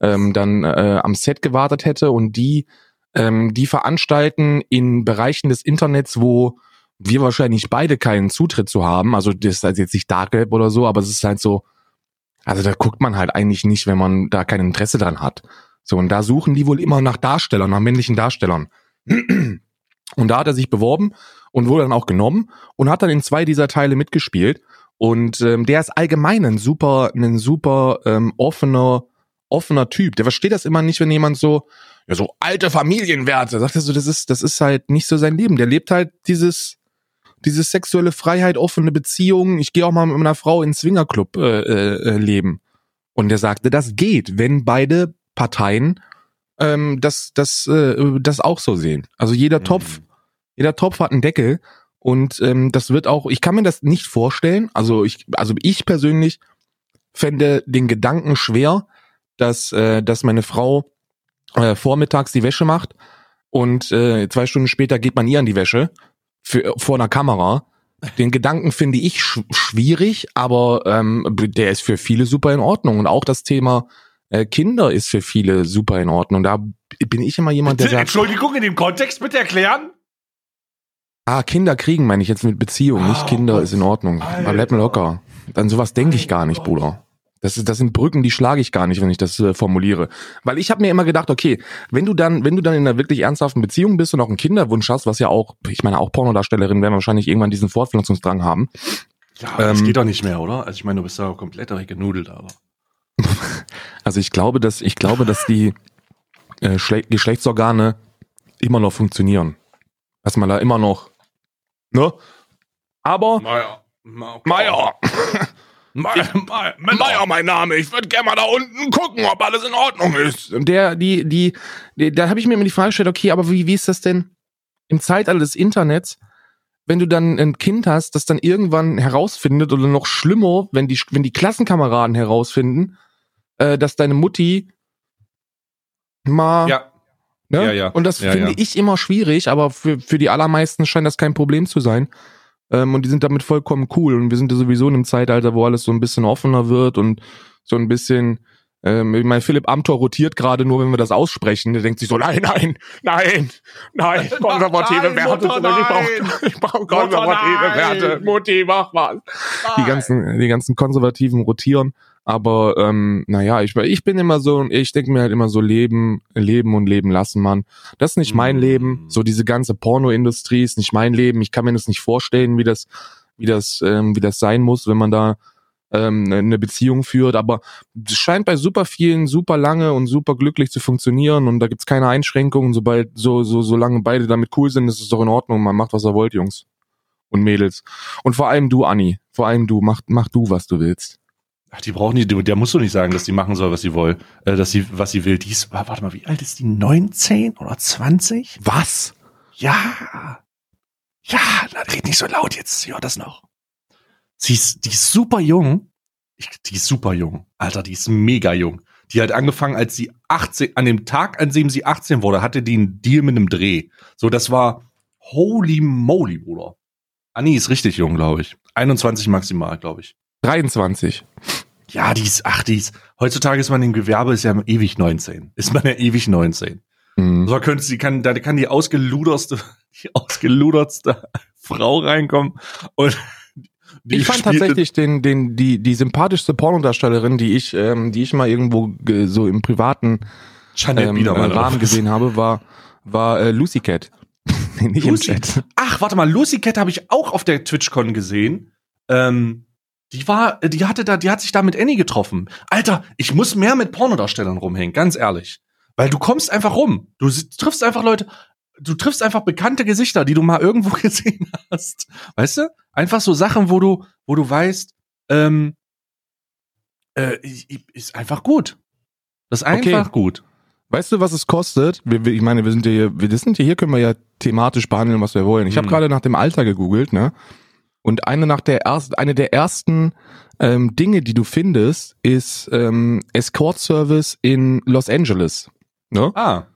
Speaker 2: ähm, dann äh, am Set gewartet hätte und die ähm, die veranstalten in Bereichen des Internets, wo wir wahrscheinlich beide keinen Zutritt zu haben. Also das ist halt jetzt nicht Dark Web oder so, aber es ist halt so, also da guckt man halt eigentlich nicht, wenn man da kein Interesse dran hat. So, und da suchen die wohl immer nach Darstellern, nach männlichen Darstellern. Und da hat er sich beworben und wurde dann auch genommen und hat dann in zwei dieser Teile mitgespielt. Und ähm, der ist allgemein ein super, ein super ähm, offener, offener Typ. Der versteht das immer nicht, wenn jemand so, ja, so alte Familienwerte, sagt er so, das ist, das ist halt nicht so sein Leben. Der lebt halt dieses, dieses sexuelle Freiheit, offene Beziehungen. Ich gehe auch mal mit meiner Frau in Swingerclub äh, äh, äh leben. Und der sagte, das geht, wenn beide Parteien ähm, das, das, äh, das auch so sehen. Also jeder mhm. Topf, jeder Topf hat einen Deckel und ähm, das wird auch, ich kann mir das nicht vorstellen. Also ich, also ich persönlich fände den Gedanken schwer, dass, äh, dass meine Frau äh, vormittags die Wäsche macht und äh, zwei Stunden später geht man ihr an die Wäsche für, vor einer Kamera. Den Gedanken finde ich sch schwierig, aber ähm, der ist für viele super in Ordnung. Und auch das Thema äh, Kinder ist für viele super in Ordnung. Da bin ich immer jemand, der sagt.
Speaker 1: Entschuldigung, in dem Kontext bitte erklären.
Speaker 2: Ah, Kinder kriegen, meine ich jetzt mit Beziehung, nicht oh, Kinder Gott. ist in Ordnung. Alter. Bleib mal locker. An sowas denke ich gar nicht, Bruder. Das, ist, das sind Brücken, die schlage ich gar nicht, wenn ich das äh, formuliere. Weil ich habe mir immer gedacht, okay, wenn du dann, wenn du dann in einer wirklich ernsthaften Beziehung bist und auch einen Kinderwunsch hast, was ja auch, ich meine, auch Pornodarstellerinnen werden wahrscheinlich irgendwann diesen Fortpflanzungsdrang haben.
Speaker 1: Ja, aber das
Speaker 2: Ähm,
Speaker 1: geht doch nicht mehr, oder? Also ich meine, du bist da komplett genudelt, aber.
Speaker 2: Also ich glaube, dass ich glaube, dass die äh, Schle Geschlechtsorgane immer noch funktionieren. Dass man da immer noch, ne? Aber
Speaker 1: Meier.
Speaker 2: Meier,
Speaker 1: Meier.
Speaker 2: Meier, mein Name. Ich würde gerne mal da unten gucken, ob alles in Ordnung ist. Und der, die, die, die da habe ich mir immer die Frage gestellt, okay, aber wie, wie ist das denn im Zeitalter des Internets, wenn du dann ein Kind hast, das dann irgendwann herausfindet oder noch schlimmer, wenn die, wenn die Klassenkameraden herausfinden, äh, dass deine Mutti mal
Speaker 1: Ja.
Speaker 2: Ne?
Speaker 1: Ja, ja.
Speaker 2: Und das
Speaker 1: Ja,
Speaker 2: finde
Speaker 1: ja.
Speaker 2: ich immer schwierig, aber für, für die allermeisten scheint das kein Problem zu sein. Ähm, und die sind damit vollkommen cool. Und wir sind ja sowieso in einem Zeitalter, wo alles so ein bisschen offener wird und so ein bisschen. Ähm, ich meine, Philipp Amthor rotiert gerade nur, wenn wir das aussprechen. Der denkt sich so, nein, nein, nein, nein, konservative
Speaker 1: Nein,
Speaker 2: Werte.
Speaker 1: Mutter,
Speaker 2: zurück. ich
Speaker 1: nein.
Speaker 2: brauche brauch konservative
Speaker 1: nein.
Speaker 2: Werte. Mutti, mach was. Die ganzen, die ganzen Konservativen rotieren. Aber ähm, naja, ich, ich bin immer so, ich denke mir halt immer so, leben, leben und leben lassen, Mann. Das ist nicht mein
Speaker 1: Mm.
Speaker 2: Leben. So diese ganze Pornoindustrie ist nicht mein Leben. Ich kann mir das nicht vorstellen, wie das, wie das, ähm, wie das sein muss, wenn man da ähm, eine Beziehung führt. Aber es scheint bei super vielen super lange und super glücklich zu funktionieren und da gibt's keine Einschränkungen. Sobald, so, so, solange beide damit cool sind, ist es doch in Ordnung. Man macht, was er wollt, Jungs und Mädels. Und vor allem du, Anni. Vor allem du, mach, mach du, was du willst.
Speaker 1: Ach, die brauchen nicht, der musst du nicht sagen, dass die machen soll, was sie will, äh, dass sie, was sie will. Die ist, warte mal, wie alt ist die? 19 oder 20?
Speaker 2: Was?
Speaker 1: Ja. Ja, na, red nicht so laut jetzt. Sie hört das noch. Sie ist, die ist super jung. Ich, die ist super jung. Alter, die ist mega jung. Die hat angefangen, als sie 18, an dem Tag, an dem sie 18 wurde, hatte die einen Deal mit einem Dreh. So, das war holy moly, Bruder. Anni ist richtig jung, glaube ich. 21 maximal, glaube ich.
Speaker 2: 23.
Speaker 1: Ja, die ist, ach, die ist, heutzutage ist man im Gewerbe, ist ja ewig 19. Ist man ja ewig 19.
Speaker 2: Mhm.
Speaker 1: So könnte sie, kann, da kann die ausgeluderste, die ausgeludertste Frau reinkommen und die
Speaker 2: Ich fand tatsächlich den, den, die, die sympathischste Pornodarstellerin, die ich, ähm, die ich mal irgendwo ge, so im privaten ähm, äh, Rahmen gesehen habe, war, war äh, Lucy Cat. nicht
Speaker 1: Lucy-
Speaker 2: im Chat.
Speaker 1: Ach, warte mal, Lucy Cat habe ich auch auf der TwitchCon gesehen. Ähm, die war, die hatte da, die hat sich da mit Annie getroffen. Alter, ich muss mehr mit Pornodarstellern rumhängen, ganz ehrlich. Weil du kommst einfach rum. Du triffst einfach Leute, du triffst einfach bekannte Gesichter, die du mal irgendwo gesehen hast. Weißt du? Einfach so Sachen, wo du, wo du weißt, ähm, äh, ist einfach gut. Das ist
Speaker 2: Okay.
Speaker 1: einfach gut.
Speaker 2: Weißt du, was es kostet? Ich meine, wir sind ja hier, wir sind ja hier, können wir ja thematisch behandeln, was wir wollen. Ich habe
Speaker 1: Mhm.
Speaker 2: gerade nach dem Alter gegoogelt, ne? Und eine nach der ersten, eine der ersten ähm, Dinge, die du findest, ist ähm, Escort Service in Los Angeles. Ne?
Speaker 1: Ah.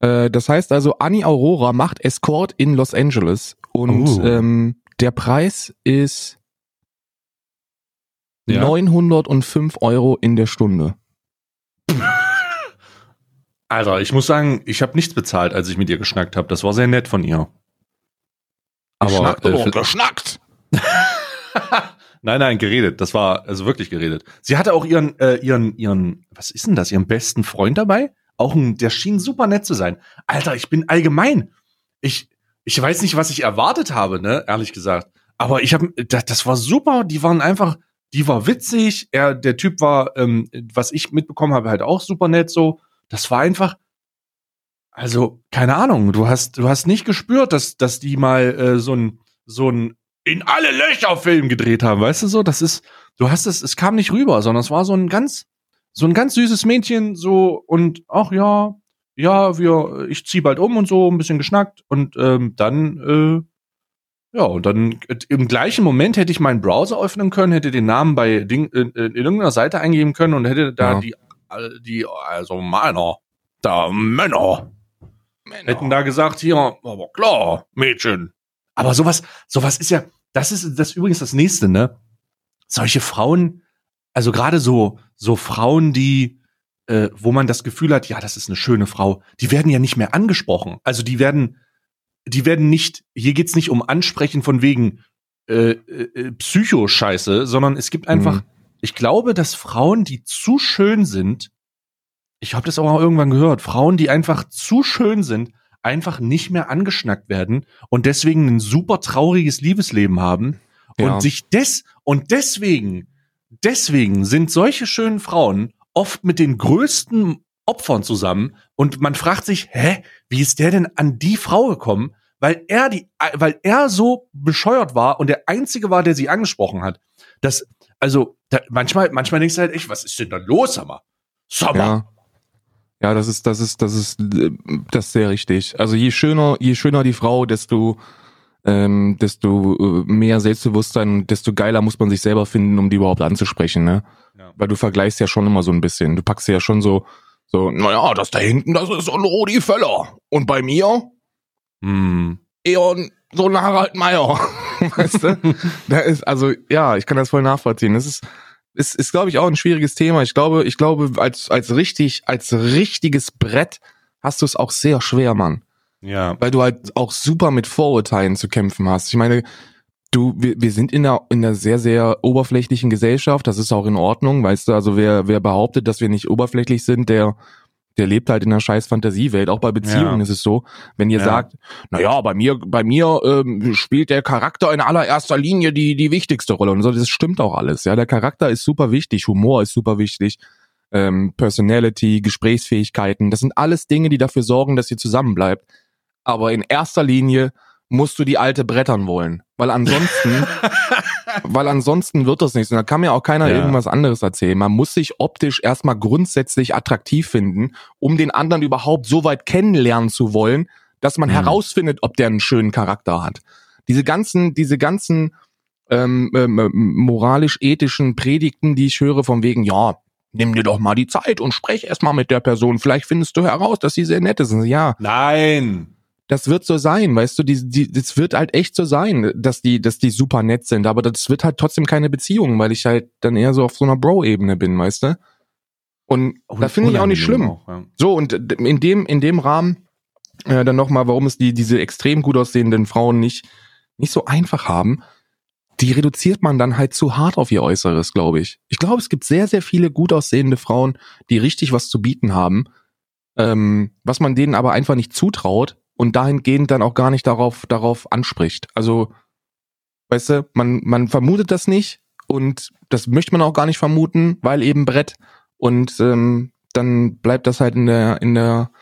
Speaker 2: Äh, das heißt also, Annie Aurora macht Escort in Los Angeles und
Speaker 1: Oh.
Speaker 2: ähm, der Preis ist
Speaker 1: Ja.
Speaker 2: 905 Euro in der Stunde.
Speaker 1: Alter, ich muss sagen, ich habe nichts bezahlt, als ich mit ihr geschnackt habe. Das war sehr nett von ihr. Aber
Speaker 2: Geschnackt,
Speaker 1: äh,
Speaker 2: geschnackt.
Speaker 1: nein, nein, geredet. Das war also wirklich geredet. Sie hatte auch ihren, äh, ihren, ihren, was ist denn das? Ihren besten Freund dabei? Auch ein, der schien super nett zu sein. Alter, ich bin allgemein. Ich, ich weiß nicht, was ich erwartet habe, ne, ehrlich gesagt. Aber ich habe, das, das war super. Die waren einfach, die war witzig. Er, der Typ war, ähm, was ich mitbekommen habe, halt auch super nett. So, das war einfach. Also keine Ahnung. Du hast, du hast nicht gespürt, dass, dass die mal äh, so ein, so ein in alle Löcher Film gedreht haben, weißt du so? Das ist, du hast es, es kam nicht rüber, sondern es war so ein ganz, so ein ganz süßes Mädchen, so und ach ja, ja, wir, ich zieh bald um und so, ein bisschen geschnackt und ähm, dann, äh, ja, und dann im gleichen Moment hätte ich meinen Browser öffnen können, hätte den Namen bei Ding, in, in irgendeiner Seite eingeben können und hätte da
Speaker 2: Ja.
Speaker 1: die, die, also Männer, da Männer, hätten da gesagt, hier, aber klar, Mädchen. Aber sowas, sowas ist ja, das ist das ist übrigens das nächste, ne? Solche Frauen, also gerade so, so Frauen, die, äh, wo man das Gefühl hat, ja, das ist eine schöne Frau, die werden ja nicht mehr angesprochen. Also die werden, die werden nicht, hier geht's nicht um Ansprechen von wegen äh, äh, Psycho-Scheiße, sondern es gibt einfach,
Speaker 2: Mhm.
Speaker 1: ich glaube, dass Frauen, die zu schön sind, ich habe das auch mal irgendwann gehört, Frauen, die einfach zu schön sind, einfach nicht mehr angeschnackt werden und deswegen ein super trauriges Liebesleben haben
Speaker 2: Ja.
Speaker 1: und sich des und deswegen deswegen sind solche schönen Frauen oft mit den größten Opfern zusammen und man fragt sich, hä, wie ist der denn an die Frau gekommen? Weil er die, weil er so bescheuert war und der einzige war, der sie angesprochen hat. Das, also, da, manchmal, manchmal denkst du halt echt, was ist denn da los? Sag mal.
Speaker 2: Ja. Ja, das ist, das ist, das ist, äh, das ist sehr richtig. Also je schöner, je schöner die Frau, desto, ähm, desto äh, mehr Selbstbewusstsein und desto geiler muss man sich selber finden, um die überhaupt anzusprechen, ne?
Speaker 1: Ja.
Speaker 2: Weil du vergleichst ja schon immer so ein bisschen. Du packst ja schon so, so, naja, das da hinten, das ist so ein Rudi Völler. Und bei mir
Speaker 1: Hm.
Speaker 2: eher so ein Harald Meyer. weißt du? Da ist, also, ja, ich kann das voll nachvollziehen. Das ist, ist, ist glaube ich, auch ein schwieriges Thema. Ich glaube, ich glaube, als, als richtig, als richtiges Brett hast du es auch sehr schwer, Mann.
Speaker 1: Ja.
Speaker 2: Weil du halt auch super mit Vorurteilen zu kämpfen hast. Ich meine, du, wir, wir sind in einer, in einer sehr, sehr oberflächlichen Gesellschaft. Das ist auch in Ordnung, weißt du. Also wer, wer behauptet, dass wir nicht oberflächlich sind, der, der lebt halt in einer scheiß Fantasiewelt. Auch bei Beziehungen
Speaker 1: Ja.
Speaker 2: ist es so. Wenn ihr
Speaker 1: Ja.
Speaker 2: sagt, na ja, bei mir, bei mir ähm, spielt der Charakter in allererster Linie die, die wichtigste Rolle. Und so, das stimmt auch alles. Ja, der Charakter ist super wichtig, Humor ist super wichtig, ähm, Personality, Gesprächsfähigkeiten. Das sind alles Dinge, die dafür sorgen, dass ihr zusammenbleibt. Aber in erster Linie musst du die alte brettern wollen. Weil ansonsten, weil ansonsten wird das nichts. Und da kann mir auch keiner
Speaker 1: Ja.
Speaker 2: irgendwas anderes erzählen. Man muss sich optisch erstmal grundsätzlich attraktiv finden, um den anderen überhaupt so weit kennenlernen zu wollen, dass man
Speaker 1: Mhm.
Speaker 2: herausfindet, ob der einen schönen Charakter hat. Diese ganzen, diese ganzen ähm, ähm, ähm, moralisch-ethischen Predigten, die ich höre, von wegen, ja, nimm dir doch mal die Zeit und sprech erst mal mit der Person. Vielleicht findest du heraus, dass sie sehr nett ist. Ja,
Speaker 1: Nein.
Speaker 2: Das wird so sein, weißt du, die, die, das wird halt echt so sein, dass die, dass die super nett sind, aber das wird halt trotzdem keine Beziehung, weil ich halt dann eher so auf so einer Bro-Ebene bin, weißt du? Und da finde ich auch nicht schlimm.
Speaker 1: Auch, ja.
Speaker 2: So, und in dem, in dem Rahmen, äh, dann nochmal, warum es die, diese extrem gut aussehenden Frauen nicht, nicht so einfach haben, die reduziert man dann halt zu hart auf ihr Äußeres, glaube ich. Ich glaube, es gibt sehr, sehr viele gut aussehende Frauen, die richtig was zu bieten haben, ähm, was man denen aber einfach nicht zutraut und dahingehend dann auch gar nicht darauf, darauf anspricht. Also, weißt du, man, man vermutet das nicht und das möchte man auch gar nicht vermuten, weil eben Brett und ähm, dann bleibt das halt in der, in der,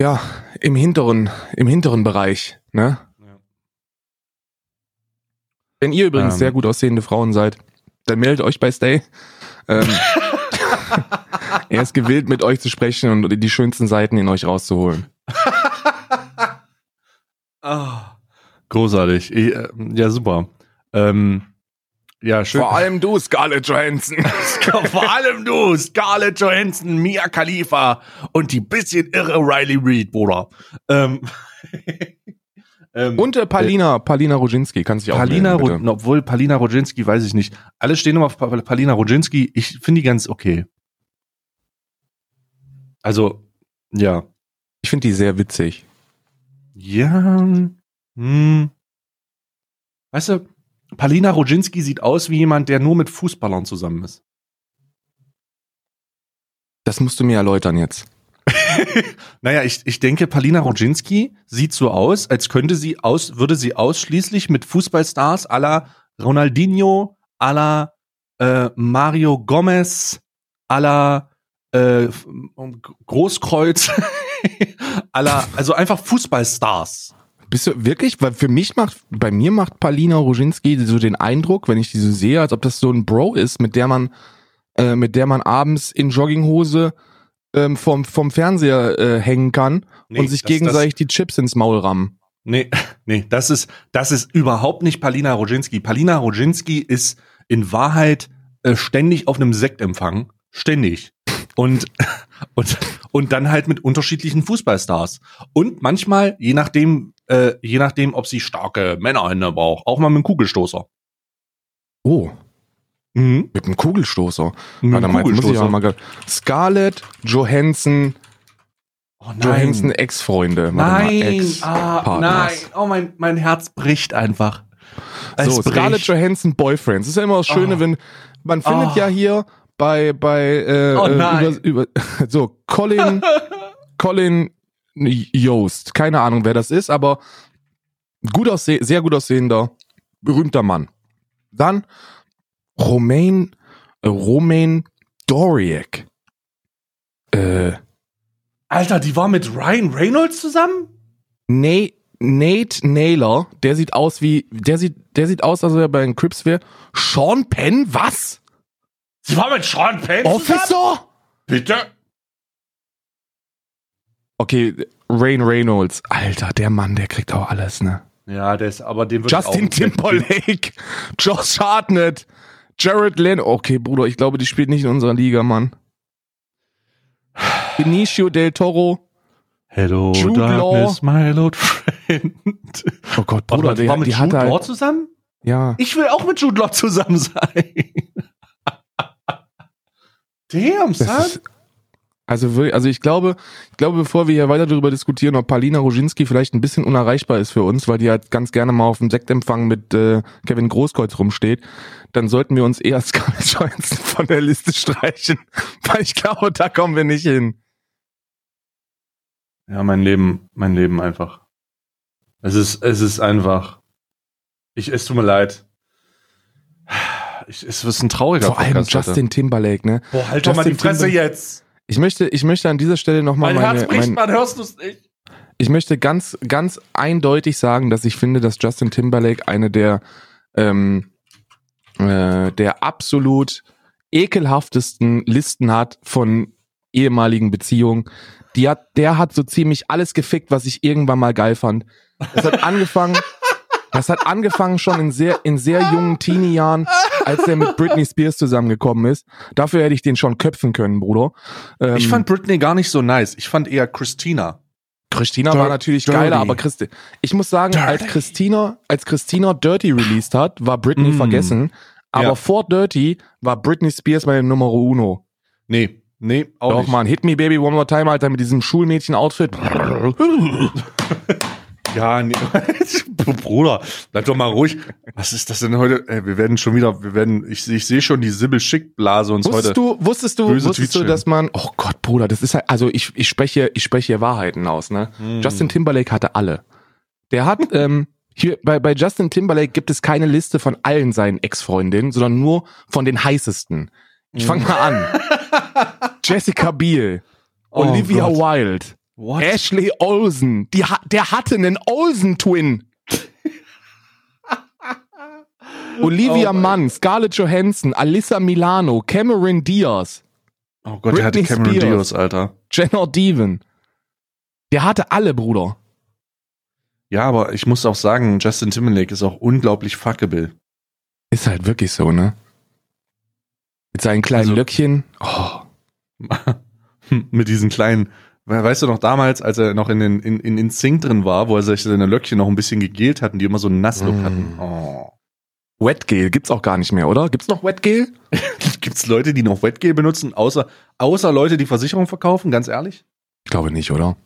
Speaker 2: ja, im hinteren, im hinteren Bereich, ne?
Speaker 1: Ja.
Speaker 2: Wenn ihr übrigens
Speaker 1: Ähm.
Speaker 2: sehr gut aussehende Frauen seid, dann meldet euch bei Stay. Ähm, er ist gewillt, mit euch zu sprechen und die schönsten Seiten in euch rauszuholen.
Speaker 1: Ah, großartig. Ich, äh, ja, super. Ähm, ja, schön.
Speaker 2: Vor allem du, Scarlett Johansson.
Speaker 1: Vor allem du, Scarlett Johansson, Mia Khalifa und die bisschen irre Riley Reid, Bruder. Ähm, ähm,
Speaker 2: Und äh, Palina, Palina Roginski, kann sich auch
Speaker 1: Palina,
Speaker 2: melden,
Speaker 1: obwohl Palina Rodzinski, weiß ich nicht. Alle stehen immer auf Pa- Palina Rodzinski. Ich finde die ganz okay. Also, ja.
Speaker 2: Ich finde die sehr witzig.
Speaker 1: Ja. Hm. Weißt du, Palina Rodzinski sieht aus wie jemand, der nur mit Fußballern zusammen ist.
Speaker 2: Das musst du mir erläutern jetzt.
Speaker 1: Naja, ich, ich denke, Palina Rodzinski sieht so aus, als könnte sie aus, würde sie ausschließlich mit Fußballstars à la Ronaldinho, à la äh, Mario Gomez, à la äh, Großkreuz, la, also einfach Fußballstars.
Speaker 2: Bist du wirklich? Weil für mich macht, bei mir macht Palina Roginski so den Eindruck, wenn ich die so sehe, als ob das so ein Bro ist, mit der man, äh, mit der man abends in Jogginghose ähm, vom, vom Fernseher äh, hängen kann
Speaker 1: Nee,
Speaker 2: und sich
Speaker 1: das-
Speaker 2: gegenseitig die Chips ins Maul rammen.
Speaker 1: Nee, nee, das ist, das ist überhaupt nicht Palina Rodzinski. Palina Rodzinski ist in Wahrheit äh, ständig auf einem Sektempfang. Ständig. Und, und, und dann halt mit unterschiedlichen Fußballstars. Und manchmal, je nachdem, äh, je nachdem, ob sie starke Männerhände braucht, auch mal mit einem Kugelstoßer.
Speaker 2: Oh,
Speaker 1: Mhm.
Speaker 2: mit einem Kugelstoßer.
Speaker 1: Mit einem
Speaker 2: jetzt muss ich
Speaker 1: Kugelstoßer.
Speaker 2: Scarlett Johansson,
Speaker 1: Oh
Speaker 2: Johansson Ex-Freunde.
Speaker 1: Nein, ah,
Speaker 2: Ex-Partners.
Speaker 1: nein, oh mein, mein Herz bricht einfach. Es
Speaker 2: So, Scarlett
Speaker 1: bricht.
Speaker 2: Johansson Boyfriends. Das ist ja immer das Schöne,
Speaker 1: Oh.
Speaker 2: wenn, man findet
Speaker 1: Oh.
Speaker 2: ja hier bei, bei, äh,
Speaker 1: Oh
Speaker 2: äh, über, über, so, Colin, Colin Joost. Keine Ahnung, wer das ist, aber gut ausseh sehr gut aussehender, berühmter Mann. Dann Romain, äh, Romain Doriak. Äh,
Speaker 1: Alter, die war mit Ryan Reynolds zusammen?
Speaker 2: Nate, Nate Naylor, der sieht aus wie, der sieht, der sieht aus, als ob er bei den Crips wäre. Sean Penn, was?
Speaker 1: Sie war mit Sean Penn zusammen?
Speaker 2: Officer?
Speaker 1: Bitte?
Speaker 2: Okay, Rain Reynolds. Alter, der Mann, der kriegt auch alles, ne?
Speaker 1: Ja, der ist, aber den wird
Speaker 2: Justin Timberlake, Josh Hartnett, Jared Leno. Okay, Bruder, ich glaube, die spielt nicht in unserer Liga, Mann. Benicio del Toro.
Speaker 1: Hello,
Speaker 2: Jude
Speaker 1: darkness, my old friend.
Speaker 2: Oh Gott,
Speaker 1: Warte
Speaker 2: Bruder,
Speaker 1: mal, die
Speaker 2: die,
Speaker 1: war mit
Speaker 2: die
Speaker 1: Jude
Speaker 2: hat
Speaker 1: Law
Speaker 2: halt,
Speaker 1: zusammen?
Speaker 2: ja.
Speaker 1: Ich will auch mit Jude Law zusammen sein. Damn, son.
Speaker 2: ist, also, wirklich- also ich glaube, ich glaube, bevor wir hier weiter darüber diskutieren, ob Paulina Roginski vielleicht ein bisschen unerreichbar ist für uns, weil die halt ganz gerne mal auf dem Sektempfang mit äh, Kevin Großkreuz rumsteht, dann sollten wir uns eher Scarlett Johansson von der Liste streichen, weil ich glaube, da kommen wir nicht hin.
Speaker 1: Ja, mein Leben, mein Leben einfach. Es ist, es ist einfach. Ich, es tut mir leid. Ich, es ist ein trauriger
Speaker 2: Vor allem
Speaker 1: Podcast, Alter.
Speaker 2: Justin Timberlake, ne?
Speaker 1: Boah, halt doch mal
Speaker 2: Justin
Speaker 1: die Fresse
Speaker 2: Timber-
Speaker 1: jetzt.
Speaker 2: Ich möchte, ich möchte an dieser Stelle nochmal
Speaker 1: Mein
Speaker 2: meine,
Speaker 1: Herz bricht,
Speaker 2: mein,
Speaker 1: man hörst du es nicht.
Speaker 2: ich möchte ganz, ganz eindeutig sagen, dass ich finde, dass Justin Timberlake eine der, ähm, äh, der absolut ekelhaftesten Listen hat von ehemaligen Beziehungen. Die hat, der hat so ziemlich alles gefickt, was ich irgendwann mal geil fand. Das hat angefangen, das hat angefangen schon in sehr, in sehr jungen Teenie-Jahren, als er mit Britney Spears zusammengekommen ist. Dafür hätte ich den schon köpfen können, Bruder. Ähm,
Speaker 1: Ich fand Britney gar nicht so nice. Ich fand eher Christina.
Speaker 2: Christina
Speaker 1: Dir-
Speaker 2: war natürlich
Speaker 1: Dirty.
Speaker 2: geiler, aber Christi ich muss sagen, als
Speaker 1: Dirty.
Speaker 2: Christina, als Christina Dirty released hat, war Britney
Speaker 1: Mm.
Speaker 2: vergessen. Aber
Speaker 1: Ja.
Speaker 2: vor Dirty war Britney Spears meine Nummer uno.
Speaker 1: Nee, nee, auch
Speaker 2: Doch,
Speaker 1: nicht.
Speaker 2: man, Hit Me Baby One More Time, Alter, mit diesem Schulmädchen-Outfit.
Speaker 1: Ja, nee. Bruder, bleib doch mal ruhig. Was ist das denn heute? Ey, wir werden schon wieder, wir werden, ich, ich sehe schon die Sibyl-Schick-Blase uns heute.
Speaker 2: Wusstest du, wusstest du, wusstest du, dass man, oh Gott, Bruder, das ist halt, also ich, ich spreche, ich spreche hier Wahrheiten aus, ne?
Speaker 1: Hm.
Speaker 2: Justin Timberlake hatte alle. Der hat, ähm, hier, bei, bei Justin Timberlake gibt es keine Liste von allen seinen Ex-Freundinnen, sondern nur von den heißesten. Ich fang mal an. Jessica Biel,
Speaker 1: Oh
Speaker 2: Olivia
Speaker 1: Gott.
Speaker 2: Wilde,
Speaker 1: What?
Speaker 2: Ashley Olsen, die, der hatte einen Olsen-Twin. Olivia
Speaker 1: Oh
Speaker 2: Mann, Scarlett Johansson, Alyssa Milano, Cameron Diaz,
Speaker 1: Oh Gott, der hatte
Speaker 2: Britney
Speaker 1: Cameron
Speaker 2: Spears.
Speaker 1: Diaz, Alter.
Speaker 2: Jenna Deven. Der hatte alle, Bruder.
Speaker 1: Ja, aber ich muss auch sagen, Justin Timberlake ist auch unglaublich fuckable.
Speaker 2: Ist halt wirklich so, ne? Mit seinen kleinen
Speaker 1: Also-
Speaker 2: Löckchen. Oh.
Speaker 1: Mit diesen kleinen, weißt du noch damals, als er noch in den in, in, in Sync drin war, wo er sich seine Löckchen noch ein bisschen gegelt hatten, die immer so einen Nasslook
Speaker 2: Mm.
Speaker 1: hatten. Oh.
Speaker 2: Wetgel gibt's auch gar nicht mehr, oder? Gibt's noch Wetgel?
Speaker 1: Gibt's Leute, die noch Wetgel benutzen, außer, außer Leute, die Versicherung verkaufen, ganz ehrlich?
Speaker 2: Ich glaube nicht, oder?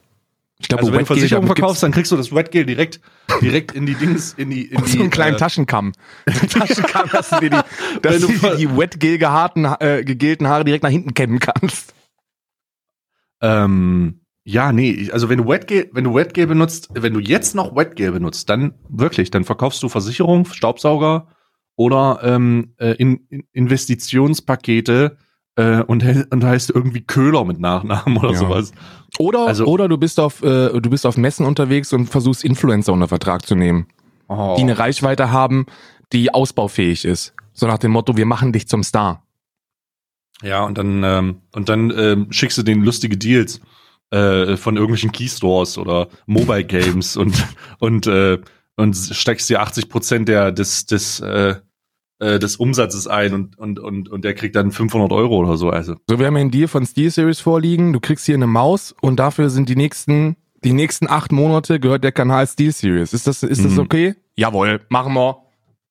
Speaker 2: Ich glaube,
Speaker 1: Also wenn du Versicherung verkaufst, dann kriegst du das Wetgel direkt, direkt in die Dings, in die, in die
Speaker 2: so einen kleinen
Speaker 1: äh,
Speaker 2: Taschenkamm. Taschenkamm, dass du dir die, dass du die Wetgel geharten, äh, gegelten Haare direkt nach hinten kämmen kannst.
Speaker 1: Ähm, ja, nee, also wenn du Wetgel, wenn du Wetgel benutzt, wenn du jetzt noch Wetgel benutzt, dann wirklich, dann verkaufst du Versicherung, Staubsauger oder ähm, äh, in, in Investitionspakete äh, und, und heißt irgendwie Köhler mit Nachnamen oder
Speaker 2: Ja.
Speaker 1: sowas.
Speaker 2: Oder,
Speaker 1: Also-
Speaker 2: oder du bist auf, äh, du bist auf Messen unterwegs und versuchst Influencer unter Vertrag zu nehmen,
Speaker 1: Oh.
Speaker 2: die eine Reichweite haben, die ausbaufähig ist. So nach dem Motto, wir machen dich zum Star.
Speaker 1: Ja, und dann, ähm, und dann ähm, schickst du denen lustige Deals äh, von irgendwelchen Keystores oder Mobile Games und, und, äh, und steckst dir 80 Prozent der, des, des, äh, äh, des Umsatzes ein und, und, und, und der kriegt dann 500 Euro oder so. Also,
Speaker 2: So, wir haben hier einen Deal von SteelSeries vorliegen. Du kriegst hier eine Maus und dafür sind die nächsten, die nächsten acht Monate gehört der Kanal SteelSeries. Ist das, ist das
Speaker 1: Mhm.
Speaker 2: okay? Jawohl, machen wir.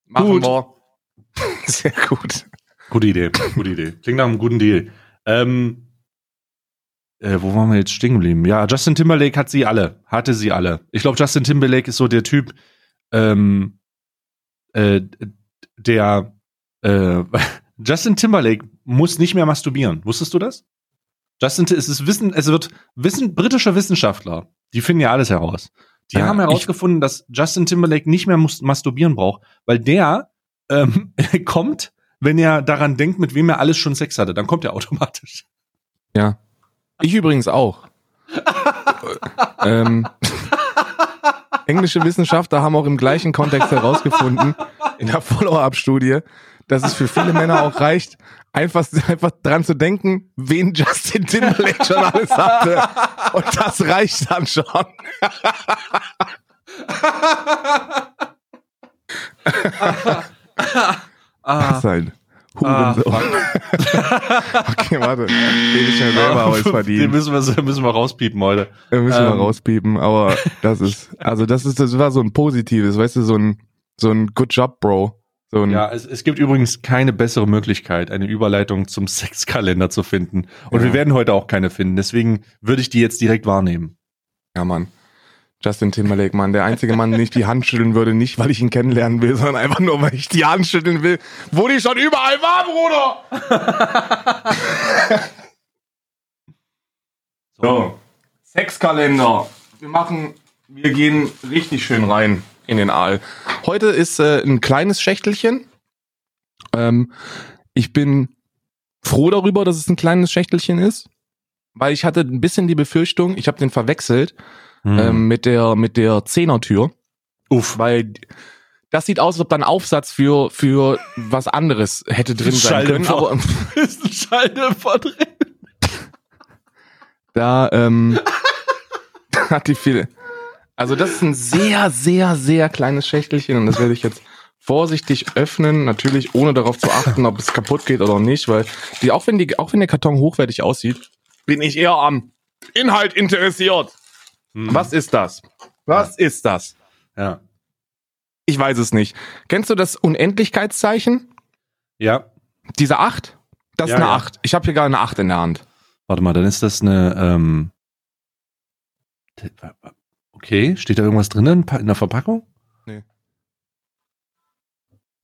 Speaker 2: Machen
Speaker 1: Gut.
Speaker 2: wir. Sehr gut.
Speaker 1: Gute Idee, gute Idee. Klingt nach einem guten Deal. Ähm, äh, wo waren wir jetzt stehen geblieben? Ja, Justin Timberlake hat sie alle, hatte sie alle. Ich glaube, Justin Timberlake ist so der Typ, ähm, äh, der, äh, Justin Timberlake muss nicht mehr masturbieren. Wusstest du das? Justin, es ist Wissen, es wird Wissen, britische Wissenschaftler, die finden ja alles heraus. Die
Speaker 2: Ja,
Speaker 1: haben herausgefunden, dass Justin Timberlake nicht mehr masturbieren braucht, weil der ähm, kommt, wenn er daran denkt, mit wem er alles schon Sex hatte, dann kommt er automatisch.
Speaker 2: Ja. Ich übrigens auch. ähm, englische Wissenschaftler haben auch im gleichen Kontext herausgefunden, in der Follow-up-Studie, dass es für viele Männer auch reicht, einfach, einfach dran zu denken, wen Justin Timberlake schon alles hatte. Und das reicht dann schon.
Speaker 1: Ah,
Speaker 2: Sein.
Speaker 1: Ah,
Speaker 2: Hurensohn. okay, warte. Den ich mir selber aber ist
Speaker 1: Den
Speaker 2: verdient.
Speaker 1: müssen wir, müssen wir rauspiepen heute.
Speaker 2: Wir müssen wir
Speaker 1: Ähm.
Speaker 2: rauspiepen, aber das ist, also das ist, das war so ein positives, weißt du, so ein, so ein Good Job, Bro. So
Speaker 1: Ja, es, es gibt übrigens keine bessere Möglichkeit, eine Überleitung zum Sexkalender zu finden. Und
Speaker 2: Ja.
Speaker 1: wir werden heute auch keine finden. Deswegen würde ich die jetzt direkt wahrnehmen.
Speaker 2: ja, Mann. Justin Timberlake, Mann, der einzige Mann, den ich die Hand schütteln würde, nicht weil ich ihn kennenlernen will, sondern einfach nur, weil ich die Hand schütteln will, wo die schon überall war, Bruder. So, Sexkalender. Wir machen, wir gehen richtig schön rein in den Aal. Heute ist äh, ein kleines Schächtelchen. Ähm, ich bin froh darüber, dass es ein kleines Schächtelchen ist, weil ich hatte ein bisschen die Befürchtung, ich habe den verwechselt
Speaker 1: Hm.
Speaker 2: ähm, mit der mit der Zehnertür,
Speaker 1: Uff.
Speaker 2: weil das sieht aus, als ob da ein Aufsatz für für was anderes hätte drin sein können,
Speaker 1: Schalldämpfer.
Speaker 2: aber
Speaker 1: ist ein Schalldämpfer drin.
Speaker 2: da ähm, hat die viele. Also das ist ein sehr, sehr, sehr kleines Schächtelchen und das werde ich jetzt vorsichtig öffnen, natürlich ohne darauf zu achten, ob es kaputt geht oder nicht, weil die, auch wenn die, auch wenn der Karton hochwertig aussieht, bin ich eher am Inhalt interessiert.
Speaker 1: Hm.
Speaker 2: Was ist das? Was ist das?
Speaker 1: Ja.
Speaker 2: Ich weiß es nicht. Kennst du das Unendlichkeitszeichen?
Speaker 1: Ja.
Speaker 2: Diese acht? Das
Speaker 1: Ja,
Speaker 2: ist eine
Speaker 1: ja.
Speaker 2: acht. Ich habe hier gerade eine acht in der Hand.
Speaker 1: Warte mal, dann ist das eine. Ähm, okay, steht da irgendwas drin in der Verpackung?
Speaker 2: Das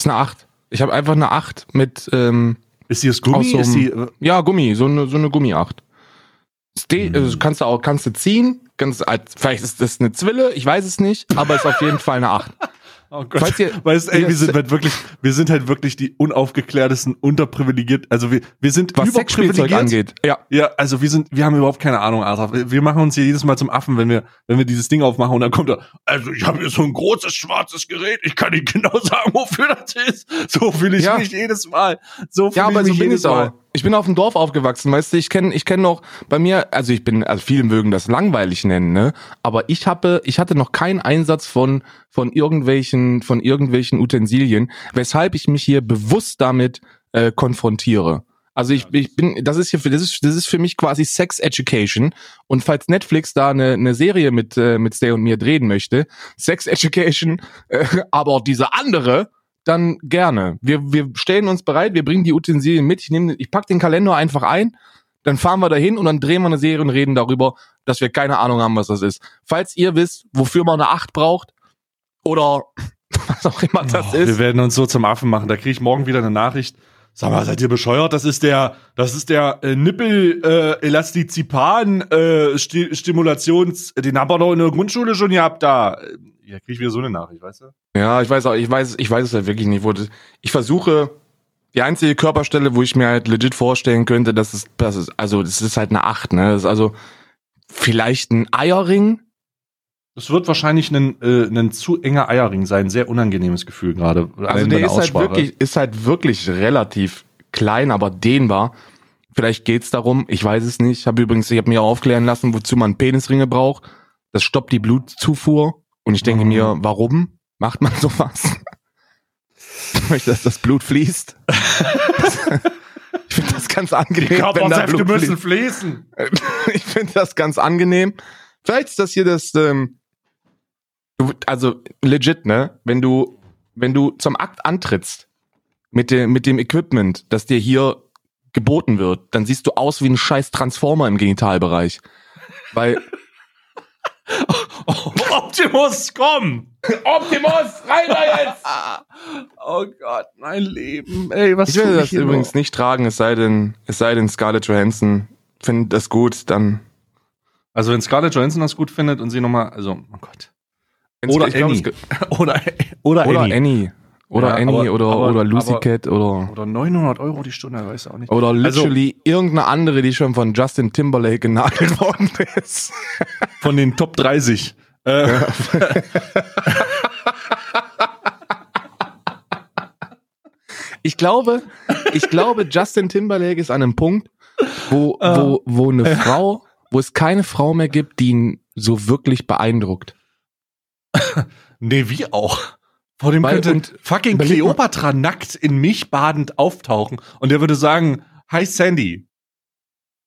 Speaker 2: ist eine acht. Ich habe einfach eine acht mit ähm,
Speaker 1: Ist die aus Gummi?
Speaker 2: So
Speaker 1: ist
Speaker 2: einem-
Speaker 1: die, äh,
Speaker 2: Ja, Gummi, so eine, so eine Gummi-8. Ste
Speaker 1: Hm.
Speaker 2: also kannst du auch, kannst du ziehen, kannst, als- vielleicht ist das eine Zwille, ich weiß es nicht, aber ist auf jeden Fall eine 8.
Speaker 1: oh Gott.
Speaker 2: Falls ihr,
Speaker 1: Weißt, ey, wir sind halt wirklich, wir sind halt wirklich die unaufgeklärtesten, unterprivilegiert. Also wir, wir sind
Speaker 2: was Sexspielzeug angeht. Ja,
Speaker 1: Ja, also wir sind, wir haben überhaupt keine Ahnung, Arthur. Wir- machen uns hier jedes Mal zum Affen, wenn wir, wenn wir dieses Ding aufmachen und dann kommt er, also ich habe hier so ein großes schwarzes Gerät, ich kann Ihnen genau sagen, wofür das ist. So fühle ich
Speaker 2: Ja.
Speaker 1: mich jedes Mal. So fühle
Speaker 2: ja,
Speaker 1: ich
Speaker 2: so
Speaker 1: mich
Speaker 2: bin
Speaker 1: jedes
Speaker 2: ich auch. Ich bin auf dem Dorf aufgewachsen, weißt du, ich kenne ich kenn noch bei mir, also ich bin, also viele mögen das langweilig nennen, ne? Aber ich habe, ich hatte noch keinen Einsatz von, von irgendwelchen, von irgendwelchen Utensilien, weshalb ich mich hier bewusst damit äh, konfrontiere. Also ich, ich bin, das ist hier, für, das ist, das ist für mich quasi Sex Education. Und falls Netflix da eine, eine Serie mit äh, mit Stay und mir drehen möchte, Sex Education, äh, aber diese andere, dann gerne. Wir, wir stellen uns bereit, wir bringen die Utensilien mit. Ich nehme, ich pack den Kalender einfach ein, dann fahren wir dahin und dann drehen wir eine Serie und reden darüber, dass wir keine Ahnung haben, was das ist. Falls ihr wisst, wofür man eine 8 braucht oder was auch immer das
Speaker 1: Oh,
Speaker 2: ist.
Speaker 1: Wir werden uns so zum Affen machen. Da kriege ich morgen wieder eine Nachricht. Sag mal, seid ihr bescheuert? Das ist der, das ist der äh, Nippel äh, Elastizipan äh, Sti Stimulations, den haben wir doch in der Grundschule schon gehabt da. Ja, krieg ich wieder so eine Nachricht, weißt du?
Speaker 2: Ja, ich weiß auch, ich weiß, ich weiß es halt wirklich nicht. Wo das, ich versuche, die einzige Körperstelle, wo ich mir halt legit vorstellen könnte, dass es, das ist, also das ist halt eine 8, ne? Das ist also vielleicht ein Eierring.
Speaker 1: Das wird wahrscheinlich ein, äh, ein zu enger Eierring sein. Sehr unangenehmes Gefühl gerade.
Speaker 2: Also der ist halt wirklich, ist halt wirklich relativ klein, aber dehnbar. Vielleicht geht's darum, ich weiß es nicht. Ich habe übrigens, ich habe mir aufklären lassen, wozu man Penisringe braucht. Das stoppt die Blutzufuhr. Und ich denke
Speaker 1: Mhm.
Speaker 2: mir, warum macht man sowas? Ich möchte, dass das Blut fließt. ich finde das ganz angenehm, da Blut fließt.
Speaker 1: fließen.
Speaker 2: ich finde das ganz angenehm. Vielleicht ist das hier das, ähm, du- also legit, ne? Wenn du, wenn du zum Akt antrittst mit dem, mit dem Equipment, das dir hier geboten wird, dann siehst du aus wie ein scheiß Transformer im Genitalbereich. Weil
Speaker 1: Optimus, komm!
Speaker 2: Optimus, rein da jetzt!
Speaker 1: oh Gott, mein Leben. Ey, was
Speaker 2: Ich werde das
Speaker 1: hier
Speaker 2: übrigens
Speaker 1: noch?
Speaker 2: nicht tragen, es sei denn, es sei denn Scarlett Johansson findet das gut, dann.
Speaker 1: Also wenn Scarlett Johansson das gut findet und sie nochmal, also, oh Gott. Oder
Speaker 2: glaub,
Speaker 1: Annie.
Speaker 2: ge-
Speaker 1: Oder, oder,
Speaker 2: Oder
Speaker 1: Annie.
Speaker 2: Annie. Oder
Speaker 1: Ja,
Speaker 2: Annie
Speaker 1: aber-
Speaker 2: oder,
Speaker 1: aber-
Speaker 2: oder Lucy
Speaker 1: aber-
Speaker 2: Cat oder,
Speaker 1: Oder 900 Euro die Stunde, weiß ich auch nicht.
Speaker 2: oder
Speaker 1: Also-
Speaker 2: literally irgendeine andere, die schon von Justin Timberlake genagelt worden ist.
Speaker 1: Von den Top 30. Äh,
Speaker 2: Ich glaube, ich glaube, Justin Timberlake ist an einem Punkt, wo,
Speaker 1: Ah.
Speaker 2: wo, wo eine Frau, wo es keine Frau mehr gibt, die ihn so wirklich beeindruckt.
Speaker 1: nee, wie auch. Vor dem
Speaker 2: Weil-
Speaker 1: könnte fucking Cleopatra nackt in mich badend auftauchen und der würde sagen, hi Sandy.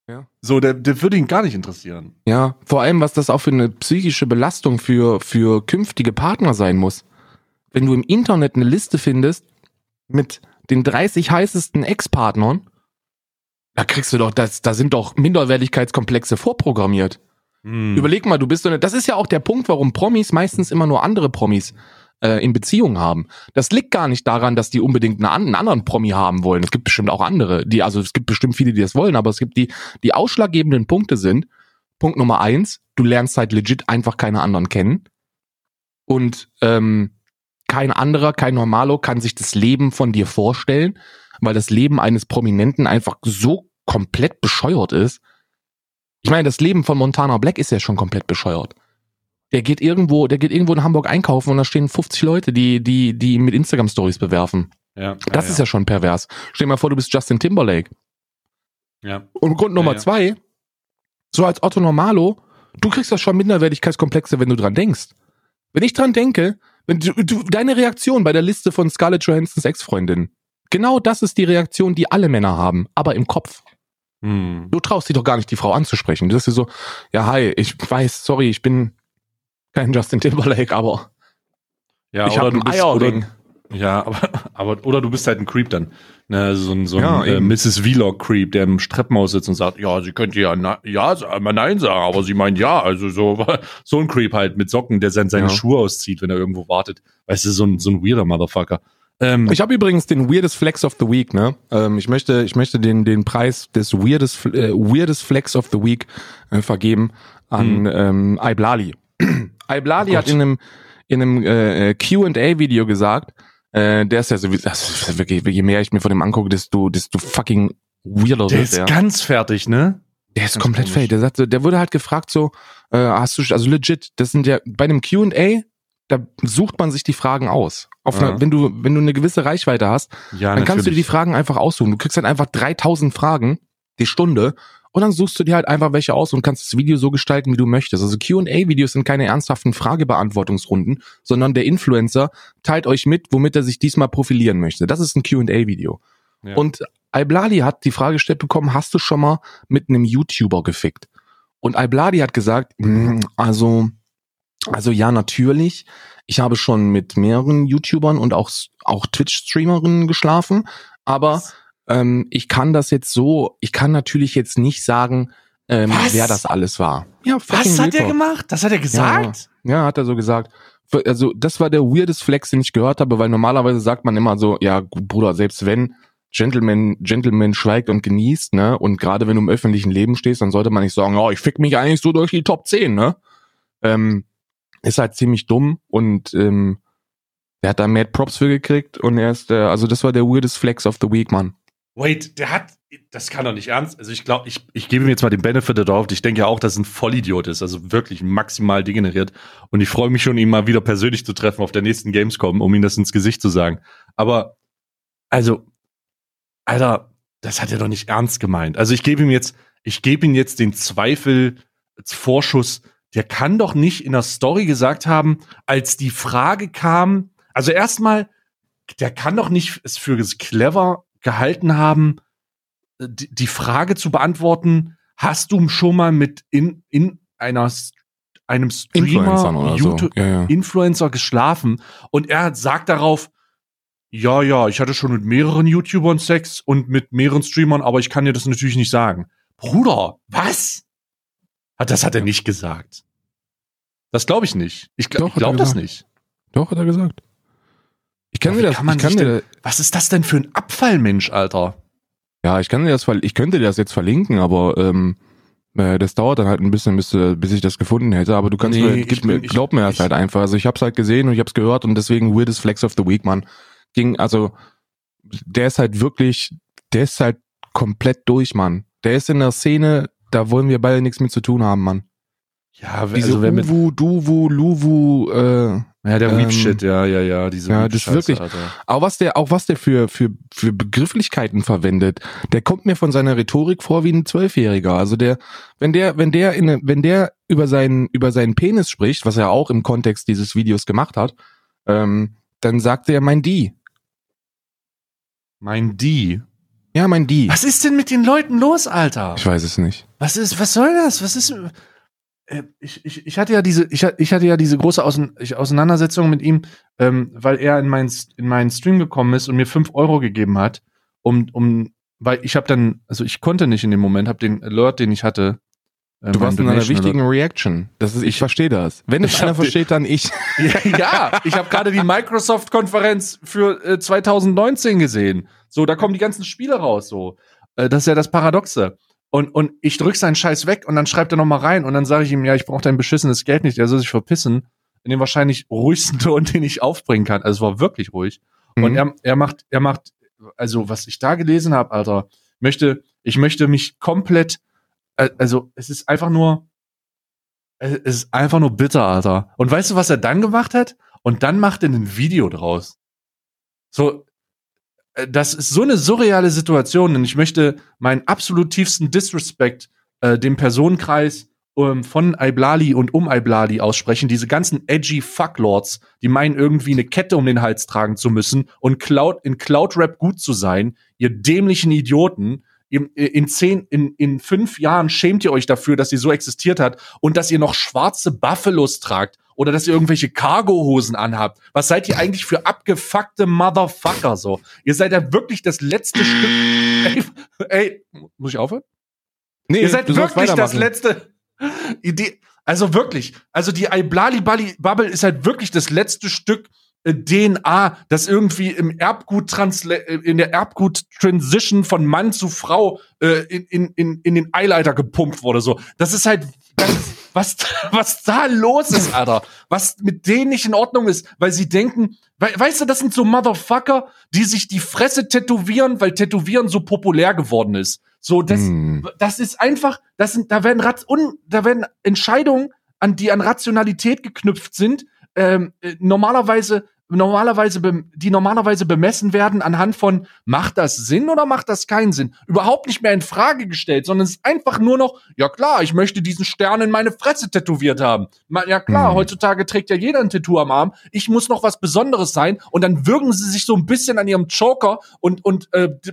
Speaker 2: Ja.
Speaker 1: So, der, der würde ihn gar nicht interessieren.
Speaker 2: Ja, vor allem, was das auch für eine psychische Belastung für, für künftige Partner sein muss. Wenn du im Internet eine Liste findest mit den 30 heißesten Ex-Partnern, da kriegst du doch, das, da sind doch Minderwertigkeitskomplexe vorprogrammiert.
Speaker 1: Hm.
Speaker 2: Überleg mal, du bist so eine, das ist ja auch der Punkt, warum Promis meistens immer nur andere Promis äh, in Beziehung haben. Das liegt gar nicht daran, dass die unbedingt eine, einen anderen Promi haben wollen. Es gibt bestimmt auch andere, die, also es gibt bestimmt viele, die das wollen, aber es gibt die, die ausschlaggebenden Punkte sind, Punkt Nummer eins, du lernst halt legit einfach keine anderen kennen. Und ähm, kein anderer, kein Normalo kann sich das Leben von dir vorstellen, weil das Leben eines Prominenten einfach so komplett bescheuert ist. Ich meine, das Leben von Montana Black ist ja schon komplett bescheuert. Der geht irgendwo, der geht irgendwo in Hamburg einkaufen und da stehen 50 Leute, die, die, die ihn mit Instagram Stories bewerfen.
Speaker 1: Ja,
Speaker 2: Das ist ja schon pervers. Stell dir mal vor, du bist Justin Timberlake.
Speaker 1: ja.
Speaker 2: Und Grund Nummer
Speaker 1: ja.
Speaker 2: zwei, so als Otto Normalo, du kriegst das schon Minderwertigkeitskomplexe, wenn du dran denkst. Wenn ich dran denke, wenn du, du, deine Reaktion bei der Liste von Scarlett Johansons Ex-Freundin, genau das ist die Reaktion, die alle Männer haben, aber im Kopf.
Speaker 1: Hm.
Speaker 2: Du traust dich doch gar nicht, die Frau anzusprechen. Du sagst dir so, ja, hi, ich weiß, sorry, ich bin kein Justin Timberlake, aber
Speaker 1: Ja,
Speaker 2: ich
Speaker 1: oder
Speaker 2: habe
Speaker 1: bist,
Speaker 2: Eierring.
Speaker 1: oder, ja, aber, aber, oder du bist halt ein Creep dann. Ne, so ein, so ein
Speaker 2: Ja,
Speaker 1: äh. Mrs. Vlog-Creep, der im Treppenhaus sitzt und sagt, ja, sie könnte ja na, ja mal nein sagen, aber sie meint ja. Also so, so ein Creep halt mit Socken, der sein, seine
Speaker 2: Ja.
Speaker 1: Schuhe auszieht, wenn er irgendwo wartet. Weißt du, so ein, so ein weirder Motherfucker. Ähm,
Speaker 2: Ich habe übrigens den Weirdest Flex of the Week, ne? Ähm, ich möchte, ich möchte den, den Preis des Weirdest, äh, Weirdest Flex of the Week äh, vergeben an ähm, Iblali. Iblali
Speaker 1: Oh
Speaker 2: hat in einem, in einem äh, Q&A-Video gesagt, äh, der ist ja so, das ist wirklich, je mehr ich mir von dem angucke, desto, desto fucking weirder
Speaker 1: der
Speaker 2: wird
Speaker 1: ist
Speaker 2: der.
Speaker 1: ganz fertig, ne?
Speaker 2: Der ist
Speaker 1: Ganz
Speaker 2: komplett
Speaker 1: komisch.
Speaker 2: fake. Der sagt, der wurde halt gefragt so, äh, hast du, also legit, das sind ja bei einem Q&A, da sucht man sich die Fragen aus. Auf
Speaker 1: Ja.
Speaker 2: einer, wenn du, wenn du eine gewisse Reichweite hast,
Speaker 1: Ja,
Speaker 2: dann kannst du dir die Fragen einfach aussuchen. Du kriegst dann einfach 3000 Fragen die Stunde und dann suchst du dir halt einfach welche aus und kannst das Video so gestalten, wie du möchtest. Also Q&A-Videos sind keine ernsthaften Fragebeantwortungsrunden, sondern der Influencer teilt euch mit, womit er sich diesmal profilieren möchte. Das ist ein Q&A-Video.
Speaker 1: Ja.
Speaker 2: Und Ibladi hat die Frage gestellt bekommen, hast du schon mal mit einem YouTuber gefickt? Und Ibladi hat gesagt, "Mm, also, also ja, natürlich. Ich habe schon mit mehreren YouTubern und auch, auch Twitch-Streamerinnen geschlafen, aber ähm, ich kann das jetzt so, ich kann natürlich jetzt nicht sagen, ähm,
Speaker 1: Was?
Speaker 2: wer das alles war. Ja,
Speaker 1: Was hat
Speaker 2: Talk.
Speaker 1: gemacht? Das hat er gesagt?
Speaker 2: Ja, hat er so gesagt. Also, das war der weirdest Flex, den ich gehört habe, weil normalerweise sagt man immer so, ja, Bruder, selbst wenn Gentleman, Gentleman schweigt und genießt, ne, und gerade wenn du im öffentlichen Leben stehst, dann sollte man nicht sagen, oh, ich fick mich eigentlich so durch die Top 10, ne? Ähm, ist halt ziemlich dumm und ähm, er hat da Mad Props für gekriegt und er ist, äh, also das war der weirdest Flex of the Week, Mann.
Speaker 1: Wait, der hat, das kann doch nicht ernst. Also ich glaube, ich, ich gebe ihm jetzt mal den Benefit darauf. Ich denke ja auch, dass er ein Vollidiot ist, also wirklich maximal degeneriert. Und ich freue mich schon, ihn mal wieder persönlich zu treffen auf der nächsten Gamescom, um ihm das ins Gesicht zu sagen. Aber, also, Alter, das hat er doch nicht ernst gemeint. Also ich gebe ihm jetzt, ich gebe ihm jetzt den Zweifel als Vorschuss. Der kann doch nicht in der Story gesagt haben, als die Frage kam, also erstmal, der kann doch nicht es für clever gehalten haben, die, die Frage zu beantworten, hast du schon mal mit in, in einer, einem Streamer,
Speaker 2: oder so.
Speaker 1: YouTube,
Speaker 2: Ja, ja.
Speaker 1: Influencer geschlafen und er sagt darauf, ja, ja, ich hatte schon mit mehreren YouTubern Sex und mit mehreren Streamern, aber ich kann dir das natürlich nicht sagen. Bruder, was? Das hat er nicht gesagt. Das glaube ich nicht. Ich, gl
Speaker 2: Doch,
Speaker 1: ich
Speaker 2: hat
Speaker 1: glaube das
Speaker 2: gesagt.
Speaker 1: nicht.
Speaker 2: Doch, hat er gesagt. Ich kann
Speaker 1: wie
Speaker 2: das,
Speaker 1: kann
Speaker 2: ich kann dir,
Speaker 1: Was ist das denn für ein Abfallmensch, Alter?
Speaker 2: ja, ich kann dir das, ich könnte dir das jetzt verlinken, aber ähm, äh, das dauert dann halt ein bisschen, bis, äh, bis ich das gefunden hätte. Aber du kannst
Speaker 1: Nee,
Speaker 2: mir,
Speaker 1: ich
Speaker 2: gib
Speaker 1: bin-
Speaker 2: mir,
Speaker 1: ich-
Speaker 2: glaub mir das
Speaker 1: ich-
Speaker 2: halt einfach. Also ich hab's halt gesehen und ich hab's gehört und deswegen weirdest Flex of the Week, Mann. Ging, also der ist halt wirklich, der ist halt komplett durch, Mann. Der ist in der Szene, da wollen wir beide nichts mit zu tun haben, Mann.
Speaker 1: Ja,
Speaker 2: Diese
Speaker 1: also mit,
Speaker 2: Uwu, Duwu, Luwu, äh,
Speaker 1: ja, der
Speaker 2: ähm,
Speaker 1: Weep-Shit, ja, ja, ja, diese
Speaker 2: ja, das ist wirklich-
Speaker 1: Alter.
Speaker 2: Auch was der, auch was der für, für, für Begrifflichkeiten verwendet, der kommt mir von seiner Rhetorik vor wie ein Zwölfjähriger. Also der, wenn der, wenn der in, wenn der über seinen, über seinen Penis spricht, was er auch im Kontext dieses Videos gemacht hat, ähm, dann sagt er mein Die.
Speaker 1: Mein Die.
Speaker 2: Ja, mein Die.
Speaker 1: Was ist denn mit den Leuten los, Alter?
Speaker 2: Ich weiß es nicht.
Speaker 1: Was ist, was soll das? Was ist, ich, ich, ich hatte ja diese, ich, ich hatte ja diese große Ausein, Auseinandersetzung mit ihm, ähm, weil er in meinen, in meinen Stream gekommen ist und mir fünf Euro gegeben hat, um, um, weil ich habe dann, also ich konnte nicht in dem Moment, habe den Alert, den ich hatte. äh,
Speaker 2: Du warst in einer wichtigen Reaction. Das ist, ich,
Speaker 1: Ich-
Speaker 2: verstehe das. Wenn es einer versteht, dann ich.
Speaker 1: Ja, ja, ich habe gerade die Microsoft-Konferenz für äh, 2019 gesehen. So, da kommen die ganzen Spiele raus. So, äh, das ist ja das Paradoxe. Und und ich drück seinen Scheiß weg und dann schreibt er noch mal rein und dann sage ich ihm, ja, ich brauche dein beschissenes Geld nicht. Der soll sich verpissen. In dem wahrscheinlich ruhigsten Ton, den ich aufbringen kann. Also es war wirklich ruhig. Und
Speaker 2: Mhm.
Speaker 1: er, er macht, er macht, also was ich da gelesen habe, Alter, möchte, ich möchte mich komplett, äh, also es ist einfach nur, es ist einfach nur bitter, Alter. Und weißt du, was er dann gemacht hat? Und dann macht er ein Video draus. So, das ist so eine surreale Situation und ich möchte meinen absolut tiefsten Disrespect äh, dem Personenkreis ähm, von Iblali und um Iblali aussprechen. Diese ganzen edgy Fucklords, die meinen irgendwie eine Kette um den Hals tragen zu müssen und Cloud, in Cloud-Rap gut zu sein. Ihr dämlichen Idioten. In, in zehn, in, in fünf Jahren schämt ihr euch dafür, dass ihr so existiert hat und dass ihr noch schwarze Buffalos tragt oder dass ihr irgendwelche Cargohosen anhabt. Was seid ihr eigentlich für abgefuckte Motherfucker so? Ihr seid ja wirklich das letzte Stück. Ey, ey muss ich aufhören?
Speaker 2: Nee,
Speaker 1: Ihr seid wirklich das letzte. Idee. Also wirklich. Also die Iblali Bali Bubble ist halt wirklich das letzte Stück äh, DNA, das irgendwie im Erbgut äh, in der Erbgut Transition von Mann zu Frau äh, in, in, in, in den Eileiter gepumpt wurde. So, das ist halt das, was was da los ist, Alter. Was mit denen nicht in Ordnung ist, weil sie denken, we weißt du, das sind so Motherfucker, die sich die Fresse tätowieren, weil Tätowieren so populär geworden ist. So, das,
Speaker 2: Hm.
Speaker 1: das ist einfach, das sind, da werden Rat un, da werden Entscheidungen, an die an Rationalität geknüpft sind, ähm, äh, normalerweise, normalerweise, die normalerweise bemessen werden anhand von, macht das Sinn oder macht das keinen Sinn? Überhaupt nicht mehr in Frage gestellt, sondern es ist einfach nur noch, ja klar, ich möchte diesen Stern in meine Fresse tätowiert haben. Ja klar,
Speaker 2: Hm.
Speaker 1: heutzutage trägt ja jeder ein Tattoo am Arm. Ich muss noch was Besonderes sein und dann würgen sie sich so ein bisschen an ihrem Joker und, und, äh, d-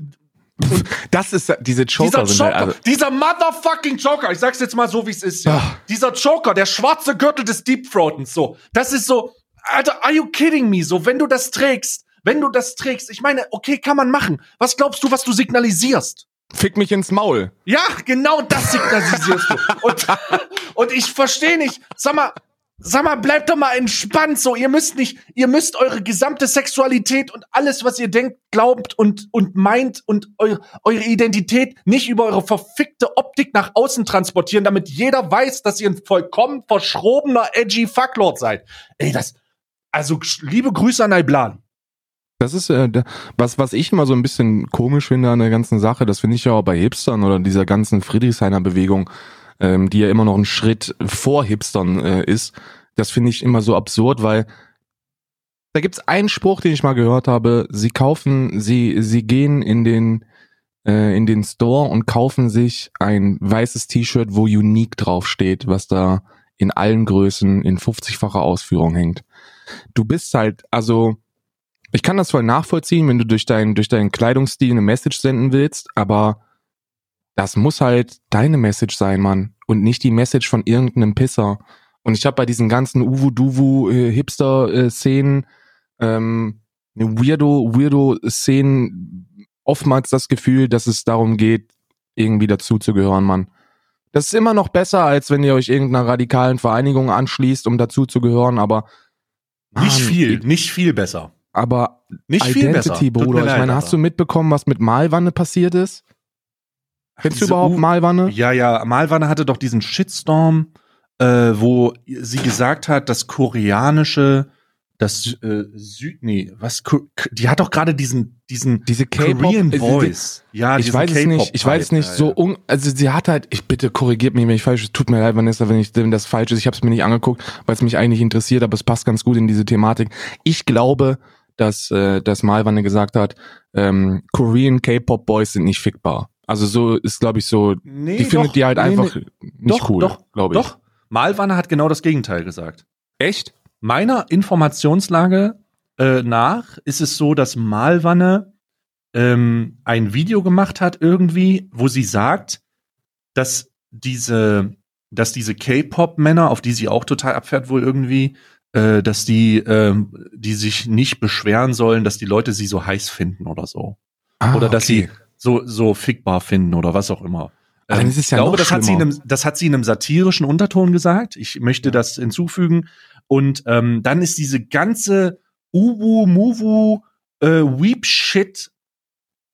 Speaker 2: Das ist diese Joker
Speaker 1: dieser Joker,
Speaker 2: halt, also,
Speaker 1: dieser motherfucking Joker, ich sag's jetzt mal so, wie es ist, ja.
Speaker 2: Ah.
Speaker 1: Dieser Joker, der schwarze Gürtel des Deep Throatens, so. Das ist so, Alter, are you kidding me? So, wenn du das trägst, wenn du das trägst, ich meine, okay, kann man machen. Was glaubst du, was du signalisierst?
Speaker 2: fick mich ins Maul.
Speaker 1: Ja, genau das signalisierst du. Und, und ich verstehe nicht, sag mal, sag mal, bleibt doch mal entspannt so. Ihr müsst nicht, ihr müsst eure gesamte Sexualität und alles, was ihr denkt, glaubt und, und meint und eu, eure Identität nicht über eure verfickte Optik nach außen transportieren, damit jeder weiß, dass ihr ein vollkommen verschrobener, edgy Fucklord seid. Ey, das, also, liebe Grüße an Iblali.
Speaker 2: Das ist äh, was, was ich immer so ein bisschen komisch finde an der ganzen Sache. Das finde ich ja auch bei Hipstern oder dieser ganzen Friedrichshainer Bewegung, ähm, die ja immer noch einen Schritt vor Hipstern äh, ist. Das finde ich immer so absurd, weil da gibt's einen Spruch, den ich mal gehört habe. Sie kaufen, sie, sie gehen in den äh, in den Store und kaufen sich ein weißes T-Shirt, wo Unique draufsteht, was da in allen Größen in 50-facher Ausführung hängt. Du bist halt, also ich kann das voll nachvollziehen, wenn du durch deinen durch deinen Kleidungsstil eine Message senden willst, aber das muss halt deine Message sein, Mann, und nicht die Message von irgendeinem Pisser. Und ich habe bei diesen ganzen Uwu Duwu äh, Hipster äh, Szenen ähm, Weirdo Weirdo Szenen oftmals das Gefühl, dass es darum geht, irgendwie dazuzugehören, Mann. Das ist immer noch besser, als wenn ihr euch irgendeiner radikalen Vereinigung anschließt, um dazu zu aber
Speaker 1: Nicht
Speaker 2: Mann,
Speaker 1: viel,
Speaker 2: ich-
Speaker 1: nicht viel besser.
Speaker 2: aber
Speaker 1: Nicht viel besser.
Speaker 2: Identity,
Speaker 1: Tut mir
Speaker 2: Bruder. Ich
Speaker 1: leid,
Speaker 2: meine, hast du mitbekommen, was mit Malwanne passiert ist? Kennst du überhaupt
Speaker 1: U-
Speaker 2: Malwanne?
Speaker 1: Ja, ja, Malwanne hatte doch diesen Shitstorm, äh, wo sie gesagt hat, das koreanische, das äh, Süd, nee, was, die hat doch gerade diesen, diesen
Speaker 2: Diese
Speaker 1: Korean
Speaker 2: äh,
Speaker 1: Voice. Ja,
Speaker 2: ich weiß es nicht, ich weiß es nicht so
Speaker 1: ja.
Speaker 2: un, also sie hat halt, ich bitte korrigiert mich, wenn ich falsch tut mir leid, Vanessa, wenn ich wenn das falsch ist, ich habe es mir nicht angeguckt, weil es mich eigentlich interessiert, aber es passt ganz gut in diese Thematik. Ich glaube, dass äh, dass Malwanne gesagt hat, ähm, Korean K-Pop Boys sind nicht fickbar. Also so ist glaube ich so,
Speaker 1: Nee,
Speaker 2: die findet
Speaker 1: doch,
Speaker 2: die halt
Speaker 1: nee,
Speaker 2: einfach
Speaker 1: nee.
Speaker 2: nicht
Speaker 1: Doch,
Speaker 2: cool,
Speaker 1: doch,
Speaker 2: glaube ich.
Speaker 1: Doch, Malwanne hat genau das Gegenteil gesagt.
Speaker 2: Echt?
Speaker 1: Meiner Informationslage äh, nach ist es so, dass Malwanne ähm, ein Video gemacht hat irgendwie, wo sie sagt, dass diese, dass diese K-Pop-Männer, auf die sie auch total abfährt wohl irgendwie, äh, dass die, ähm, die sich nicht beschweren sollen, dass die Leute sie so heiß finden oder so.
Speaker 2: Ah,
Speaker 1: oder dass
Speaker 2: okay.
Speaker 1: sie so, so fickbar finden oder was auch immer.
Speaker 2: Aber dann ist ja
Speaker 1: ich glaube, das hat, sie in einem, das hat sie in einem satirischen Unterton gesagt. Ich möchte das hinzufügen. Und ähm, dann ist diese ganze Uwu, Muwu, äh, Weep-Shit,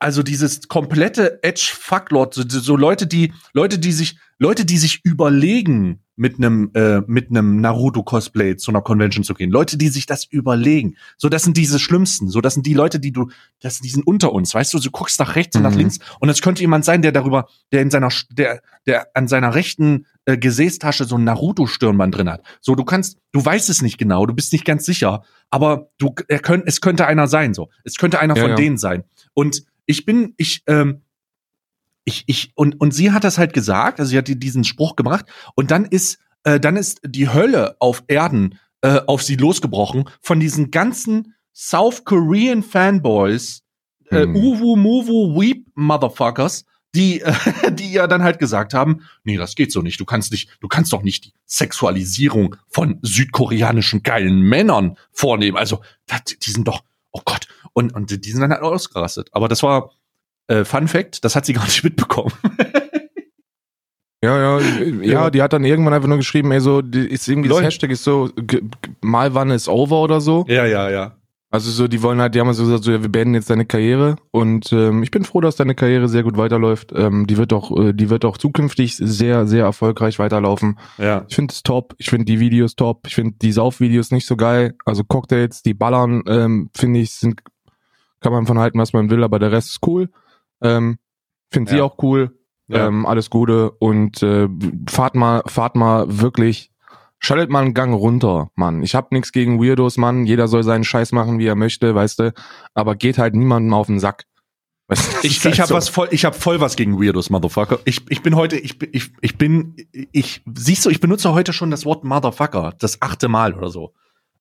Speaker 1: also dieses komplette Edge-Fucklord, so, so Leute, die, Leute, die sich, Leute, die sich überlegen, mit einem, äh, mit einem Naruto-Cosplay zu einer Convention zu gehen. Leute, die sich das überlegen. So, das sind diese Schlimmsten. So, das sind die Leute, die du, das, die sind unter uns. Weißt du, du guckst nach rechts und nach
Speaker 2: Mhm.
Speaker 1: links und es könnte jemand sein, der darüber, der in seiner, der, der an seiner rechten äh, Gesäßtasche so ein Naruto-Stirnband drin hat. So, du kannst, du weißt es nicht genau, du bist nicht ganz sicher, aber du, er könnt, es könnte einer sein, so. Es könnte einer
Speaker 2: Ja,
Speaker 1: von
Speaker 2: ja.
Speaker 1: denen sein. Und ich bin, ich, ähm, ich, ich, und, und sie hat das halt gesagt, also sie hat die- diesen Spruch gebracht, und dann ist, äh, dann ist die Hölle auf Erden äh, auf sie losgebrochen von diesen ganzen South Korean Fanboys, äh,
Speaker 2: Hm.
Speaker 1: Uwu Muwu Weep Motherfuckers, die, äh, die ja dann halt gesagt haben, nee, das geht so nicht. Du kannst nicht, du kannst doch nicht die Sexualisierung von südkoreanischen geilen Männern vornehmen. Also, das, die sind doch, oh Gott. Und, und die sind dann halt ausgerastet. Aber das war äh, Fun Fact, das hat sie gar nicht mitbekommen.
Speaker 2: Ja, ja, ja, die hat dann irgendwann einfach nur geschrieben, ey, so, die ist irgendwie das
Speaker 1: Leute.
Speaker 2: Hashtag ist so, g- Malwanne ist over oder so.
Speaker 1: ja, ja, ja.
Speaker 2: Also so, die wollen halt, die haben so gesagt, so, ja, wir beenden jetzt deine Karriere und ähm, ich bin froh, dass deine Karriere sehr gut weiterläuft. Ähm, die wird auch, äh, die wird auch zukünftig sehr, sehr erfolgreich weiterlaufen.
Speaker 1: Ja.
Speaker 2: Ich finde es top, ich finde die Videos top, ich finde die Saufvideos nicht so geil. Also Cocktails, die ballern, ähm, finde ich, sind, kann man von halten, was man will, aber der Rest ist cool. Ähm, finde sie
Speaker 1: Ja.
Speaker 2: auch cool.
Speaker 1: Ja.
Speaker 2: Ähm, alles Gute und äh, fahrt mal, fahrt mal wirklich, schaltet mal einen Gang runter, Mann. Ich hab nichts gegen Weirdos, Mann. Jeder soll seinen Scheiß machen, wie er möchte, weißt du. Aber geht halt niemandem auf den Sack. Weißt
Speaker 1: Ich,
Speaker 2: halt
Speaker 1: ich habe
Speaker 2: so.
Speaker 1: was voll, ich habe voll was gegen Weirdos, Motherfucker. Ich, ich bin heute, ich, bin- ich, ich bin, ich, siehst du, ich benutze heute schon das Wort Motherfucker, das achte Mal oder so.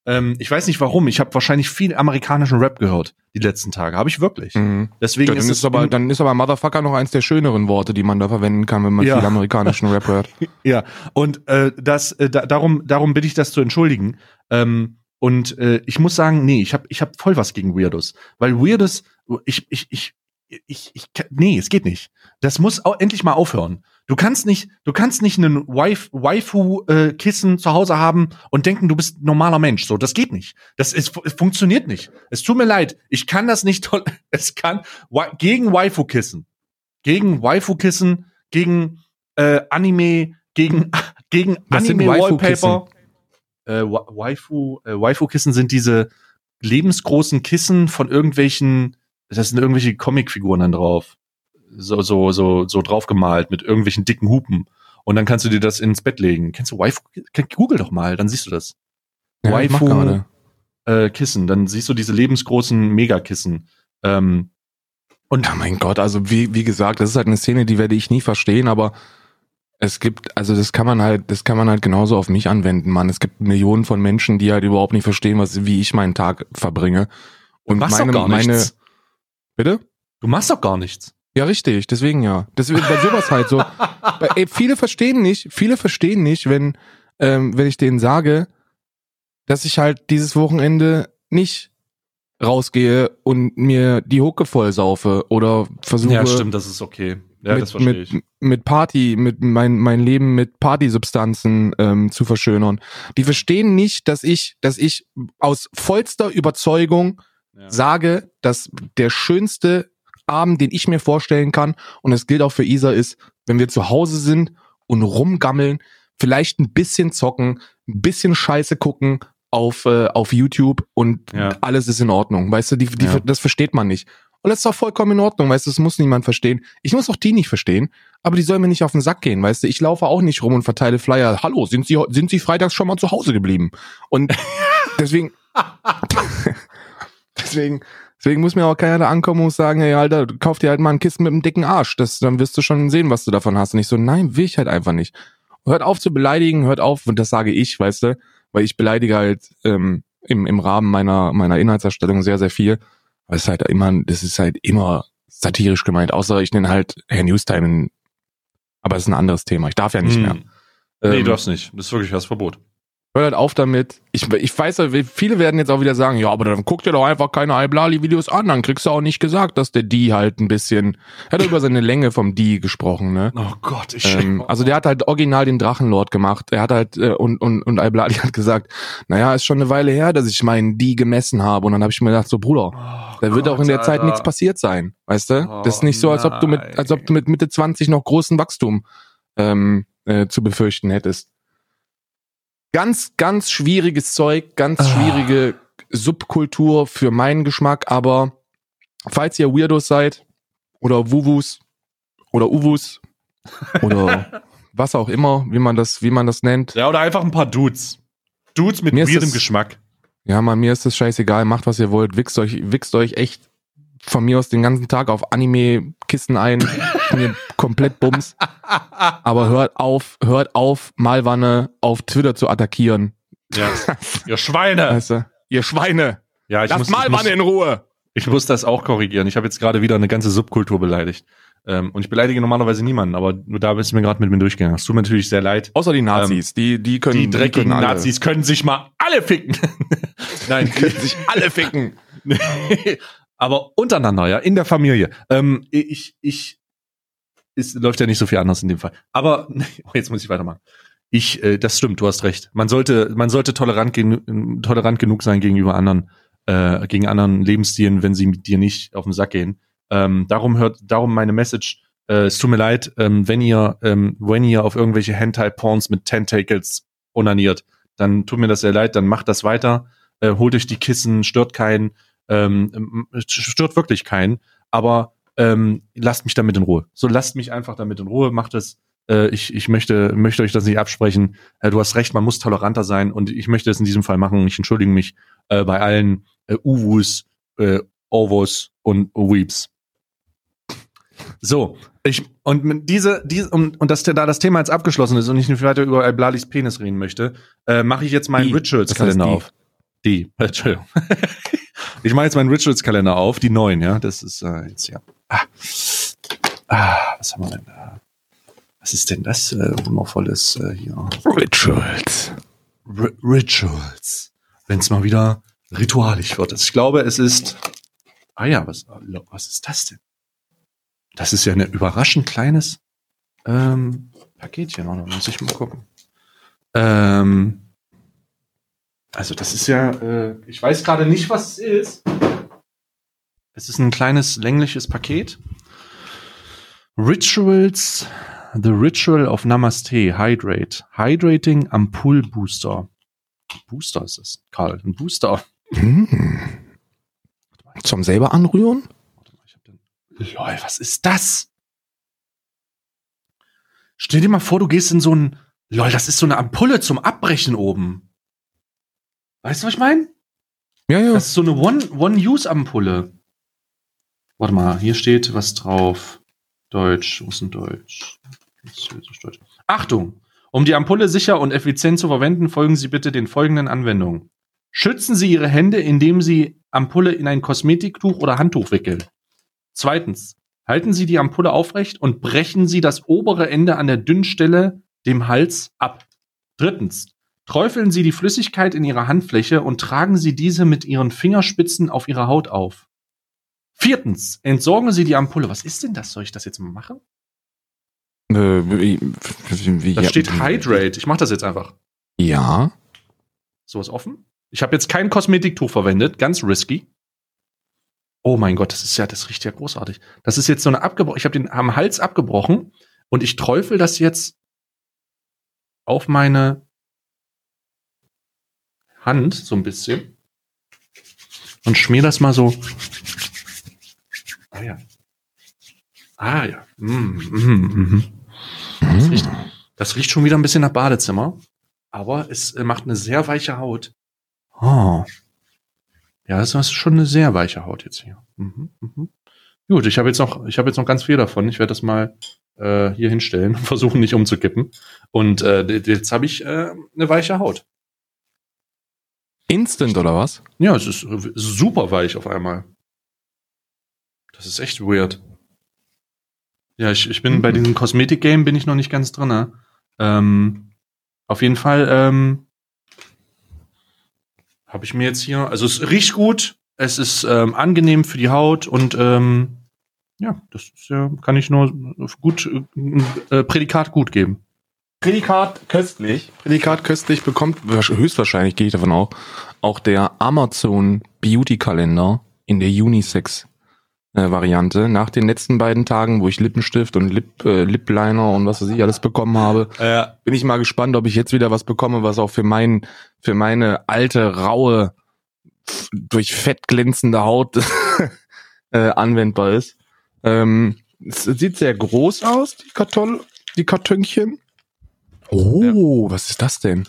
Speaker 1: Ähm, ich weiß nicht warum. Ich habe wahrscheinlich viel amerikanischen Rap gehört die letzten Tage. Habe ich wirklich.
Speaker 2: Mhm.
Speaker 1: Deswegen
Speaker 2: Ja, dann,
Speaker 1: ist
Speaker 2: ist
Speaker 1: es
Speaker 2: aber, dann ist aber Motherfucker noch eins der schöneren Worte, die man da verwenden kann, wenn man
Speaker 1: Ja.
Speaker 2: viel amerikanischen Rap hört.
Speaker 1: Ja, und äh, das, äh, da, darum, darum bitte ich das zu entschuldigen. Ähm, und äh, ich muss sagen, nee, ich habe ich hab voll was gegen Weirdos. Weil Weirdos, ich, ich, ich, ich, ich, nee, es geht nicht. Das muss auch endlich mal aufhören. Du kannst nicht, du kannst nicht einen Wife, Waifu-Kissen zu Hause haben und denken, du bist ein normaler Mensch. So, das geht nicht. Das ist, es funktioniert nicht. Es tut mir leid. Ich kann das nicht toll. Es kann Wa- gegen Waifu-Kissen, gegen Waifu-Kissen, gegen äh, Anime, gegen gegen Anime-Wallpaper. Äh, Wa- Waifu, äh, Waifu-Kissen sind diese lebensgroßen Kissen von irgendwelchen, das sind irgendwelche Comicfiguren dann drauf. So, so, so, so draufgemalt mit irgendwelchen dicken Hupen. Und dann kannst du dir das ins Bett legen. Kennst du Waifu? Google doch mal, dann siehst du das.
Speaker 2: Ja,
Speaker 1: Waifu-. Äh, Kissen, dann siehst du diese lebensgroßen Megakissen. Ähm, und
Speaker 2: Ja, mein Gott, also wie, wie gesagt, das ist halt eine Szene, die werde ich nie verstehen, aber es gibt, also das kann man halt, das kann man halt genauso auf mich anwenden, Mann. Es gibt Millionen von Menschen, die halt überhaupt nicht verstehen, was, wie ich meinen Tag verbringe. Und
Speaker 1: du machst
Speaker 2: meine,
Speaker 1: doch gar
Speaker 2: meine,
Speaker 1: nichts.
Speaker 2: bitte?
Speaker 1: Du machst doch gar nichts.
Speaker 2: Ja, richtig, deswegen ja. Deswegen bei sowas halt so. Ey, viele verstehen nicht, viele verstehen nicht, wenn, ähm, wenn ich denen sage, dass ich halt dieses Wochenende nicht rausgehe und mir die Hucke voll saufe oder versuche.
Speaker 1: Ja, stimmt, das ist okay. Ja,
Speaker 2: mit,
Speaker 1: das verstehe
Speaker 2: mit,
Speaker 1: ich.
Speaker 2: mit Party, mit mein, mein Leben mit Partysubstanzen ähm, zu verschönern. Die verstehen nicht, dass ich, dass ich aus vollster Überzeugung
Speaker 1: Ja.
Speaker 2: sage, dass der schönste Abend, den ich mir vorstellen kann, und es gilt auch für Isa, ist, wenn wir zu Hause sind und rumgammeln, vielleicht ein bisschen zocken, ein bisschen Scheiße gucken auf, äh, auf YouTube und
Speaker 1: Ja.
Speaker 2: alles ist in Ordnung. Weißt du, die, die,
Speaker 1: Ja.
Speaker 2: das versteht man nicht. Und das ist auch vollkommen in Ordnung, weißt du, das muss niemand verstehen. Ich muss auch die nicht verstehen, aber die sollen mir nicht auf den Sack gehen, weißt du. Ich laufe auch nicht rum und verteile Flyer. Hallo, sind Sie, sind Sie freitags schon mal zu Hause geblieben? Und deswegen, deswegen, deswegen muss mir auch keiner da ankommen und sagen, hey, Alter, kauf dir halt mal ein Kissen mit einem dicken Arsch. Das, dann wirst du schon sehen, was du davon hast. Und ich so, nein, will ich halt einfach nicht. Hört auf zu beleidigen, hört auf, und das sage ich, weißt du, weil ich beleidige halt ähm, im, im Rahmen meiner, meiner Inhaltserstellung sehr, sehr viel. Aber es ist halt immer, das ist halt immer satirisch gemeint, außer ich nenne halt Herr Newstime, aber es ist ein anderes Thema. Ich darf ja nicht
Speaker 1: Hm.
Speaker 2: mehr.
Speaker 1: Nee,
Speaker 2: Ähm,
Speaker 1: du darfst nicht. Das ist wirklich das Verbot.
Speaker 2: Hört halt auf damit. Ich, ich weiß, viele werden jetzt auch wieder sagen, ja, aber dann guck dir doch einfach keine Iblali-Videos an, dann kriegst du auch nicht gesagt, dass der D halt ein bisschen, er hat über seine Länge vom D gesprochen, ne?
Speaker 1: Oh Gott, ich
Speaker 2: Ähm, also der hat halt original den Drachenlord gemacht. Er hat halt äh, und und und Iblali hat gesagt, naja, ist schon eine Weile her, dass ich meinen D gemessen habe. Und dann habe ich mir gedacht, so Bruder,
Speaker 1: Oh
Speaker 2: da wird auch in der Zeit nichts passiert sein, weißt du? das ist nicht so, als ob du mit, als ob du mit Mitte 20 noch großen Wachstum ähm, äh, zu befürchten hättest. Ganz, ganz schwieriges Zeug, ganz
Speaker 1: Ah.
Speaker 2: schwierige Subkultur für meinen Geschmack, aber falls ihr Weirdos seid oder Wuwus oder Uwus oder was auch immer, wie man das, wie man das nennt.
Speaker 1: Ja, oder einfach ein paar Dudes. Dudes mit
Speaker 2: Mir ist
Speaker 1: weirdem
Speaker 2: das-
Speaker 1: Geschmack.
Speaker 2: Ja, man, mir ist das scheißegal, macht was ihr wollt, wichst euch, wichst euch echt von mir aus den ganzen Tag auf Anime-Kissen ein, mir komplett Bums. Aber hört auf, hört auf, Malwanne auf Twitter zu attackieren.
Speaker 1: Ja. Ihr Schweine.
Speaker 2: Weißt du? Ihr Schweine!
Speaker 1: Ja, ich
Speaker 2: Lasst
Speaker 1: muss, ich, muss,
Speaker 2: Malwanne in Ruhe!
Speaker 1: ich muss das auch korrigieren. Ich habe jetzt gerade wieder eine ganze Subkultur beleidigt. Ähm, und ich beleidige normalerweise niemanden, aber nur da bist du mir gerade mit mir durchgegangen. Das tut mir natürlich sehr leid.
Speaker 2: Außer die Nazis, die, die können,
Speaker 1: Die dreckigen
Speaker 2: können alle,
Speaker 1: Nazis können sich mal alle ficken. Nein,
Speaker 2: Die können sich alle ficken.
Speaker 1: aber untereinander, ja, in der Familie. Ähm, ich, ich, es läuft ja nicht so viel anders in dem Fall. Aber jetzt muss ich weitermachen. Ich, äh, das stimmt, du hast recht. Man sollte, man sollte tolerant, genu tolerant genug sein gegenüber anderen, äh, gegen anderen Lebensstilen, wenn sie mit dir nicht auf den Sack gehen. Ähm, darum hört, darum meine Message. Äh, es tut mir leid, ähm, wenn ihr, ähm, wenn ihr auf irgendwelche Hentai-Porns mit Tentacles onaniert, dann tut mir das sehr leid, dann macht das weiter, äh, holt euch die Kissen, stört keinen, ähm, stört wirklich keinen, aber ähm, lasst mich damit in Ruhe. So lasst mich einfach damit in Ruhe, macht es. Äh, ich, ich möchte, möchte euch das nicht absprechen. Äh, du hast recht, man muss toleranter sein und ich möchte es in diesem Fall machen. Ich entschuldige mich äh, bei allen äh, Uwus, äh, Ovos und Weeps. So, ich, und mit diese, diese, und, und dass da das Thema jetzt abgeschlossen ist und ich nicht weiter über Alblalis Penis reden möchte, äh, mache ich jetzt meinen. Rituals-Kalender auf. Die, Entschuldigung. Ich mache jetzt meinen Rituals-Kalender auf, die neuen, ja. Das ist äh, jetzt ja. Ah. ah, was haben wir denn da? Was ist denn das äh, wundervolles äh, hier?
Speaker 2: Rituals.
Speaker 1: R Rituals. Wenn es mal wieder ritualisch wird. Ich glaube, es ist. Ah ja, was, was ist das denn? Das ist ja ein überraschend kleines ähm, Paketchen, oder? Muss ich mal gucken. Ähm, also das ist ja, äh, ich weiß gerade nicht, was es ist. Es ist ein kleines längliches Paket. Rituals, The Ritual of Namaste, Hydrate. Hydrating Ampull Booster. Booster ist es, Karl, ein Booster.
Speaker 2: Hm. Zum selber anrühren?
Speaker 1: Warte mal, ich hab den. Lol, was ist das? Stell dir mal vor, du gehst in so ein. Lol, das ist so eine Ampulle zum Abbrechen oben. Weißt du, was ich meine?
Speaker 2: Ja, ja.
Speaker 1: Das ist so eine One- One-Use-Ampulle. Warte mal, hier steht was drauf. Deutsch, wo ist denn Deutsch? Französisch, Deutsch. Achtung! Um die Ampulle sicher und effizient zu verwenden, folgen Sie bitte den folgenden Anwendungen. Schützen Sie Ihre Hände, indem Sie Ampulle in ein Kosmetiktuch oder Handtuch wickeln. Zweitens, halten Sie die Ampulle aufrecht und brechen Sie das obere Ende an der dünnen Stelle, dem Hals, ab. Drittens, träufeln Sie die Flüssigkeit in Ihre Handfläche und tragen Sie diese mit Ihren Fingerspitzen auf Ihre Haut auf. Viertens, entsorgen Sie die Ampulle. Was ist denn das? Soll ich das jetzt mal machen?
Speaker 2: Äh, wie, wie,
Speaker 1: Da
Speaker 2: ja,
Speaker 1: steht Hydrate. Ich mache das jetzt einfach.
Speaker 2: Ja.
Speaker 1: So ist offen. Ich habe jetzt kein Kosmetiktuch verwendet, ganz risky. Oh mein Gott, das ist ja, das riecht ja großartig. Das ist jetzt so eine abgebrochen. Ich habe den am Hals abgebrochen und ich träufel das jetzt auf meine Hand so ein bisschen und schmier das mal so. Ah ja. Ah ja. Mm, mm, mm. Das, riecht, das riecht schon wieder ein bisschen nach Badezimmer, aber es äh, macht eine sehr weiche Haut. Oh. Ja, das ist schon eine sehr weiche Haut jetzt hier. Mhm, mhm. Gut, ich habe jetzt noch, ich habe jetzt noch ganz viel davon. Ich werde das mal äh, hier hinstellen und versuchen nicht umzukippen. Und äh, jetzt habe ich äh, eine weiche Haut.
Speaker 2: Instant oder was?
Speaker 1: Ja, es ist super weich auf einmal. Das ist echt weird. Ja, ich, ich bin
Speaker 2: Mhm.
Speaker 1: bei diesem Kosmetik-Game bin ich noch nicht ganz drin. Ne? Ähm, auf jeden Fall ähm, habe ich mir jetzt hier, also es riecht gut, es ist ähm, angenehm für die Haut und ähm, ja, das ist ja, kann ich nur gut, äh, Prädikat gut geben.
Speaker 2: Prädikat köstlich. Prädikat köstlich bekommt wahrsch- höchstwahrscheinlich, gehe ich davon auch, auch der Amazon Beauty Kalender in der Unisex äh, Variante. Nach den letzten beiden Tagen, wo ich Lippenstift und Lip, äh, Lip Liner und was weiß ich alles bekommen habe,
Speaker 1: Ja.
Speaker 2: bin ich mal gespannt, ob ich jetzt wieder was bekomme, was auch für mein, für meine alte, raue, durch Fett glänzende Haut äh, anwendbar ist. Ähm, es sieht sehr groß aus, die Karton, die Kartönchen. Oh, was ist das denn?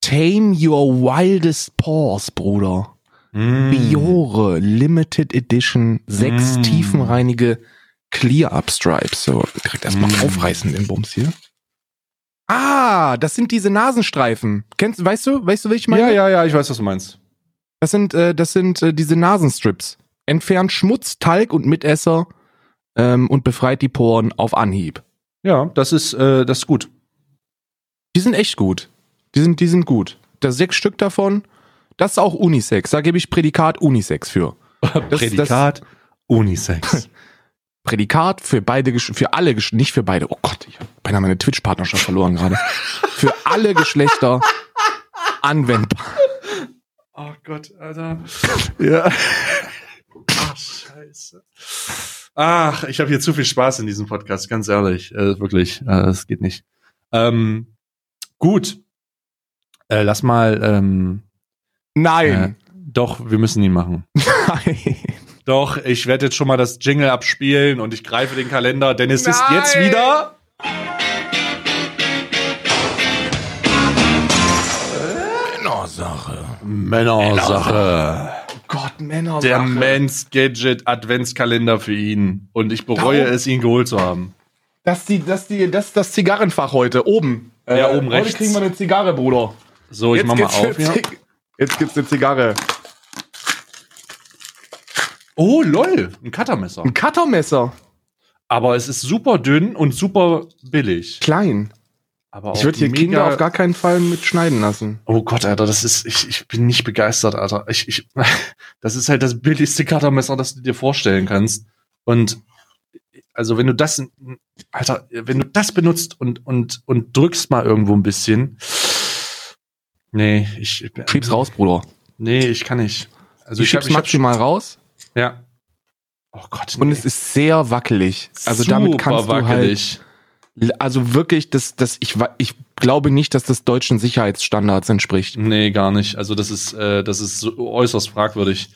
Speaker 2: Tame Your Wildest Paws, Bruder.
Speaker 1: Mm.
Speaker 2: Biore Limited Edition, sechs
Speaker 1: Mm.
Speaker 2: tiefenreinige Clear-Up Stripes. So, direkt erstmal
Speaker 1: Mm.
Speaker 2: aufreißen den Bums hier. Ah, das sind diese Nasenstreifen. Kennst, weißt du, weißt du, wie ich meine?
Speaker 1: Ja, ja, ja, ich weiß, was du meinst.
Speaker 2: Das sind, äh, das sind äh, diese Nasenstrips. Entfernt Schmutz, Talg und Mitesser ähm, und befreit die Poren auf Anhieb.
Speaker 1: Ja, das ist, äh, das ist gut.
Speaker 2: Die sind echt gut. Die sind, die sind gut. Da sechs Stück davon. Das ist auch Unisex. Da gebe ich Prädikat Unisex für.
Speaker 1: Prädikat Unisex.
Speaker 2: Prädikat für beide, für alle, nicht für beide. Oh Gott, ich habe beinahe meine Twitch-Partnerschaft verloren gerade. Für alle Geschlechter anwendbar.
Speaker 1: oh Gott, Alter. Ja. Ach, scheiße. Ach, ich habe hier zu viel Spaß in diesem Podcast, ganz ehrlich. Äh, wirklich, äh, das geht nicht. Ähm, gut. Äh, lass mal, ähm, äh,
Speaker 2: Nein.
Speaker 1: doch, wir müssen ihn machen.
Speaker 2: Nein.
Speaker 1: Doch, ich werde jetzt schon mal das Jingle abspielen und ich greife den Kalender, denn es ist
Speaker 2: Nein!
Speaker 1: jetzt wieder.
Speaker 2: Männersache.
Speaker 1: Männersache.
Speaker 2: Gott, Männersache.
Speaker 1: Der Men's Gadget Adventskalender für ihn. Und ich bereue
Speaker 2: Darum-
Speaker 1: es, ihn geholt zu haben.
Speaker 2: Das, die, das, die, das ist das Zigarrenfach heute, oben. Äh,
Speaker 1: Ja, oben
Speaker 2: heute
Speaker 1: rechts.
Speaker 2: kriegen wir eine Zigarre, Bruder.
Speaker 1: So, ich mach mal auf. Ja.
Speaker 2: Jetzt gibt's eine Zigarre.
Speaker 1: Oh, lol, ein Cuttermesser.
Speaker 2: Ein Cuttermesser.
Speaker 1: Aber es ist super dünn und super billig.
Speaker 2: Klein.
Speaker 1: Aber
Speaker 2: Ich würde hier
Speaker 1: mega-
Speaker 2: Kinder auf gar keinen Fall mit schneiden lassen.
Speaker 1: Oh Gott, Alter, das ist, ich, ich bin nicht begeistert, Alter. Ich, ich, das ist halt das billigste Cuttermesser, das du dir vorstellen kannst. Und also wenn du das, Alter, wenn du das benutzt und und und drückst mal irgendwo ein bisschen, nee, ich
Speaker 2: Schieb's raus, Bruder.
Speaker 1: Nee, ich kann nicht. Also
Speaker 2: Du
Speaker 1: ich ich hab,
Speaker 2: maximal raus
Speaker 1: ja. Oh Gott,
Speaker 2: und es ist sehr wackelig. Also damit kannst du halt,
Speaker 1: wackelig.
Speaker 2: Also wirklich, das, das, ich, ich glaube nicht, dass das deutschen Sicherheitsstandards entspricht.
Speaker 1: Nee, gar nicht. Also das ist, äh, das ist äußerst fragwürdig.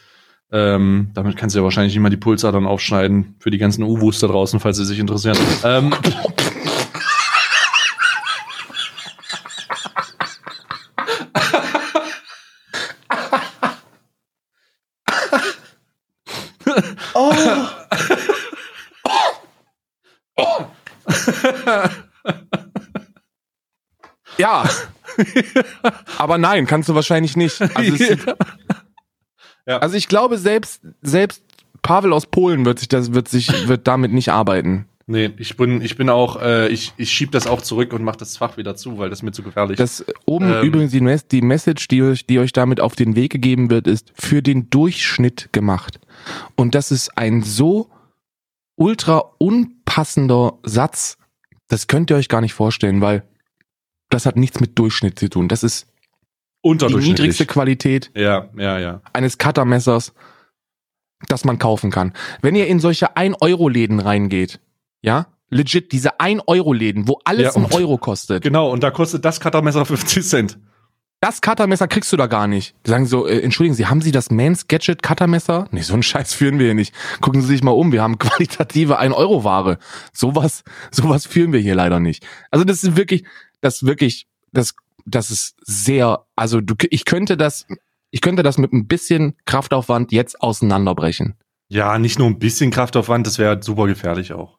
Speaker 1: Ähm, damit kannst du ja wahrscheinlich nicht mal die Pulsadern aufschneiden für die ganzen Uwus da draußen, falls sie sich interessieren. Ähm,
Speaker 2: Ja. Aber nein, kannst du wahrscheinlich nicht. Also, es,
Speaker 1: Ja.
Speaker 2: also ich glaube, selbst, selbst Pavel aus Polen wird sich das, wird sich, wird damit nicht arbeiten.
Speaker 1: nee, ich bin, ich bin auch, äh, ich, ich schieb das auch zurück und mach das Fach wieder zu, weil das ist mir zu gefährlich.
Speaker 2: Das oben
Speaker 1: Ähm.
Speaker 2: übrigens die, Mes die Message, die euch, die euch damit auf den Weg gegeben wird, ist für den Durchschnitt gemacht. Und das ist ein so ultra unpassender Satz. Das könnt ihr euch gar nicht vorstellen, weil das hat nichts mit Durchschnitt zu tun. Das ist die niedrigste Qualität
Speaker 1: Ja, ja, ja.
Speaker 2: eines Cuttermessers, das man kaufen kann. Wenn ihr in solche 1-Euro-Läden reingeht, ja, legit, diese 1-Euro-Läden, wo alles
Speaker 1: Ja,
Speaker 2: ein Euro kostet,
Speaker 1: Genau, und da kostet das Cuttermesser 50 Cent.
Speaker 2: das Cuttermesser kriegst du da gar nicht. Die sagen so, äh, entschuldigen Sie, haben Sie das Mans Gadget Cuttermesser? Nee, so einen Scheiß führen wir hier nicht. Gucken Sie sich mal um, wir haben qualitative 1-Euro-Ware. Sowas, sowas führen wir hier leider nicht. Also das ist wirklich, das ist wirklich, das, das ist sehr, also du, ich könnte das, ich könnte das mit ein bisschen Kraftaufwand jetzt auseinanderbrechen.
Speaker 1: Ja, nicht nur ein bisschen Kraftaufwand, das wäre super gefährlich auch.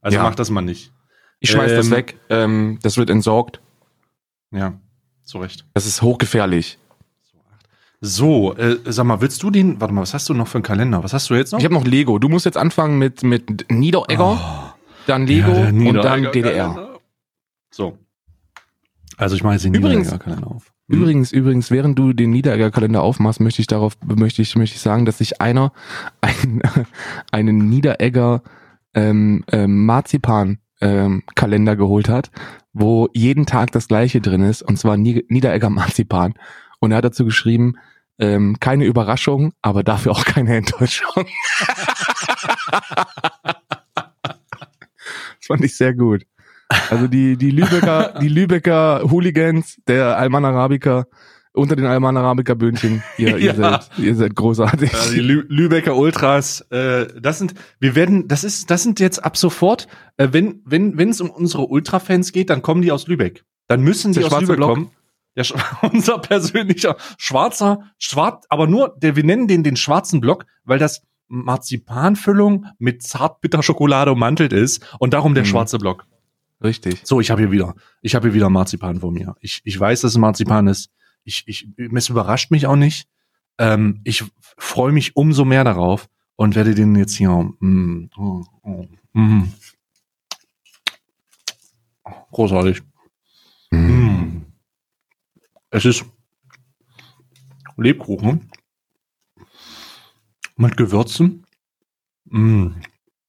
Speaker 1: Also
Speaker 2: Ja.
Speaker 1: macht das mal nicht.
Speaker 2: Ich schmeiß das
Speaker 1: Ähm,
Speaker 2: weg, ähm, das wird entsorgt.
Speaker 1: Ja, zu Recht.
Speaker 2: Das ist hochgefährlich.
Speaker 1: So, äh, sag mal, willst du den, warte mal, was hast du noch für einen Kalender? Was hast du jetzt noch?
Speaker 2: Ich habe noch Lego. Du musst jetzt anfangen mit, mit Niederegger, dann Lego
Speaker 1: Oh. Ja, der
Speaker 2: und dann
Speaker 1: Niederegger
Speaker 2: DDR.
Speaker 1: Kalender. So. Also ich mache jetzt den
Speaker 2: Übrigens-
Speaker 1: Niederegger Kalender auf. Hm?
Speaker 2: Übrigens, übrigens, während du den Niederegger-Kalender aufmachst, möchte ich darauf, möchte ich, möchte ich sagen, dass sich einer ein, einen Niederegger ähm, ähm, Marzipan ähm, Kalender geholt hat, wo jeden Tag das gleiche drin ist, und zwar Nie- Niederegger Marzipan. Und er hat dazu geschrieben, ähm, keine Überraschung, aber dafür auch keine Enttäuschung. das fand ich sehr gut. Also die, die Lübecker, die Lübecker Hooligans, der Alman Arabica, unter den Alman Arabica Böhnchen, ihr, ihr,
Speaker 1: Ja.
Speaker 2: seid, ihr seid großartig.
Speaker 1: Ja, die Lü Lübecker Ultras, äh, das sind, wir werden, das ist, das sind jetzt ab sofort, äh, wenn, wenn, wenn es um unsere Ultra-Fans geht, dann kommen die aus Lübeck. Dann müssen die
Speaker 2: Der
Speaker 1: aus
Speaker 2: schwarze
Speaker 1: Lübeck kommen. Der, unser persönlicher schwarzer, schwarz, aber nur, der, wir nennen den den schwarzen Block, weil das Marzipanfüllung mit Zartbitterschokolade ummantelt ist und darum der
Speaker 2: Mhm.
Speaker 1: schwarze Block.
Speaker 2: Richtig.
Speaker 1: So, ich habe hier wieder, ich habe hier wieder Marzipan vor mir. Ich, ich weiß, dass es Marzipan ist. Ich, ich, es überrascht mich auch nicht. Ähm, ich freue mich umso mehr darauf und werde den jetzt hier. Mm, oh, oh, mm. Großartig. Mm. Es ist Lebkuchen mit Gewürzen. Mm.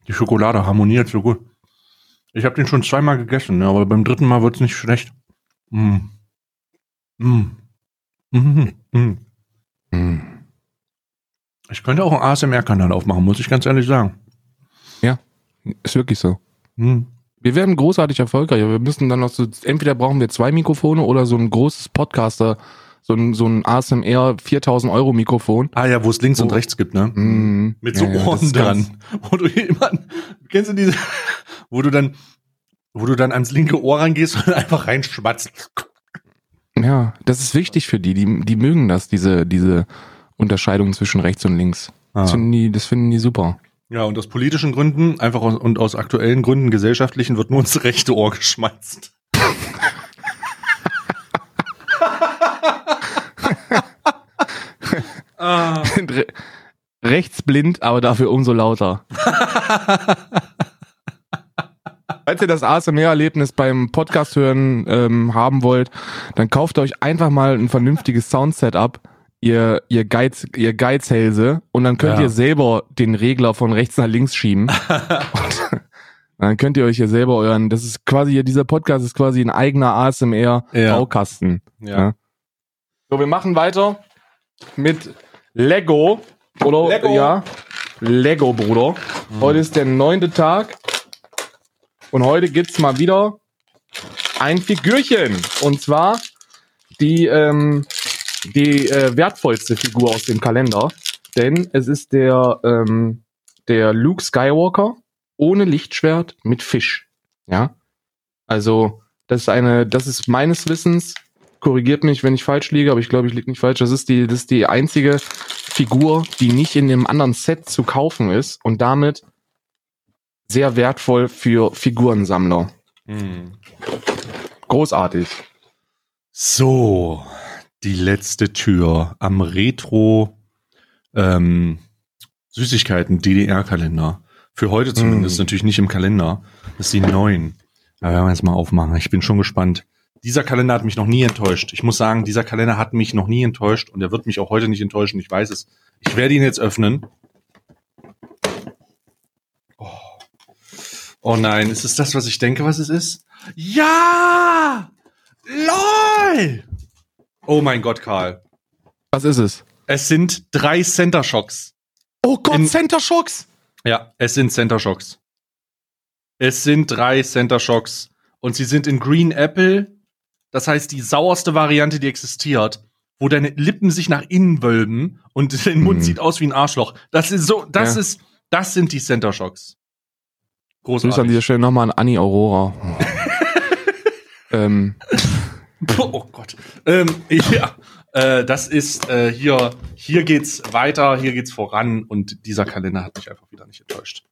Speaker 1: Die Schokolade harmoniert so gut. Ich habe den schon zweimal gegessen, aber beim dritten Mal wird's nicht schlecht. Mm. Mm. Mm. Mm.
Speaker 2: Mm.
Speaker 1: Ich könnte auch einen ASMR-Kanal aufmachen, muss ich ganz ehrlich sagen.
Speaker 2: Ist wirklich so.
Speaker 1: Mm.
Speaker 2: Wir werden großartig erfolgreich. Wir müssen dann noch so, entweder brauchen wir zwei Mikrofone oder so ein großes Podcaster, so ein, so ein ASMR 4000 Euro Mikrofon.
Speaker 1: Ah ja, wo es links und
Speaker 2: Oh.
Speaker 1: rechts gibt, ne?
Speaker 2: Mm.
Speaker 1: Mit so
Speaker 2: Ja,
Speaker 1: Ohren dran. Wo du jemanden, kennst du diese, wo du dann, wo du dann ans linke Ohr rangehst und einfach reinschmatzt.
Speaker 2: Ja, das ist wichtig für die. Die, die mögen das, diese, diese Unterscheidung zwischen rechts und links. Das,
Speaker 1: Ah.
Speaker 2: finden die, das finden die super.
Speaker 1: Ja, und aus politischen Gründen, einfach aus, und aus aktuellen Gründen, gesellschaftlichen, wird nur ins rechte Ohr geschmatzt.
Speaker 2: Sind re rechtsblind, aber dafür umso lauter. Falls ihr das ASMR-Erlebnis beim Podcast hören ähm, haben wollt, dann kauft euch einfach mal ein vernünftiges Soundsetup, ihr, ihr Geiz, ihr Geizhälse, und dann könnt
Speaker 1: Ja.
Speaker 2: ihr selber den Regler von rechts nach links schieben. und dann könnt ihr euch hier selber euren, das ist quasi, hier, dieser Podcast ist quasi ein eigener ASMR-Baukasten.
Speaker 1: Ja.
Speaker 2: So, wir machen weiter mit Lego. Oder?
Speaker 1: Lego.
Speaker 2: Ja. Lego, Bruder. Heute ist der neunte Tag. Und heute gibt's mal wieder ein Figürchen. Und zwar die, ähm, die äh, wertvollste Figur aus dem Kalender. Denn es ist der, ähm, der Luke Skywalker ohne Lichtschwert mit Fisch. Ja. Also, das ist eine, das ist meines Wissens, korrigiert mich, wenn ich falsch liege, aber ich glaube, ich liege nicht falsch. Das ist die, das ist die einzige Figur, die nicht in einem anderen Set zu kaufen ist und damit sehr wertvoll für Figurensammler.
Speaker 1: Hm.
Speaker 2: Großartig.
Speaker 1: So, die letzte Tür am Retro ähm, Süßigkeiten DDR-Kalender. Für heute zumindest,
Speaker 2: Mm.
Speaker 1: natürlich nicht im Kalender. Das ist die neuen. Aber werden wir jetzt mal aufmachen. Ich bin schon gespannt. Dieser Kalender hat mich noch nie enttäuscht. Ich muss sagen, dieser Kalender hat mich noch nie enttäuscht und er wird mich auch heute nicht enttäuschen. Ich weiß es. Ich werde ihn jetzt öffnen. Oh, Oh nein, ist es das, was ich denke, was es ist? Ja! LOL! Oh mein Gott, Karl.
Speaker 2: Was ist es?
Speaker 1: Es sind drei Center Shocks.
Speaker 2: Oh Gott,
Speaker 1: In-
Speaker 2: Center Shocks!
Speaker 1: Ja, es sind Center Shocks. Es sind drei Center Shocks. Und sie sind in Green Apple. Das heißt, die sauerste Variante, die existiert. Wo deine Lippen sich nach innen wölben und dein Mund
Speaker 2: Mhm.
Speaker 1: sieht aus wie ein Arschloch. Das ist so, das
Speaker 2: Ja.
Speaker 1: ist, das sind die Center Shocks.
Speaker 2: Grüße an dieser
Speaker 1: Großartig.
Speaker 2: Stelle nochmal an Anni Aurora. ähm,
Speaker 1: Oh Gott. Ähm, ja, äh, das ist äh, hier, hier geht's weiter, hier geht's voran und dieser Kalender hat mich einfach wieder nicht enttäuscht.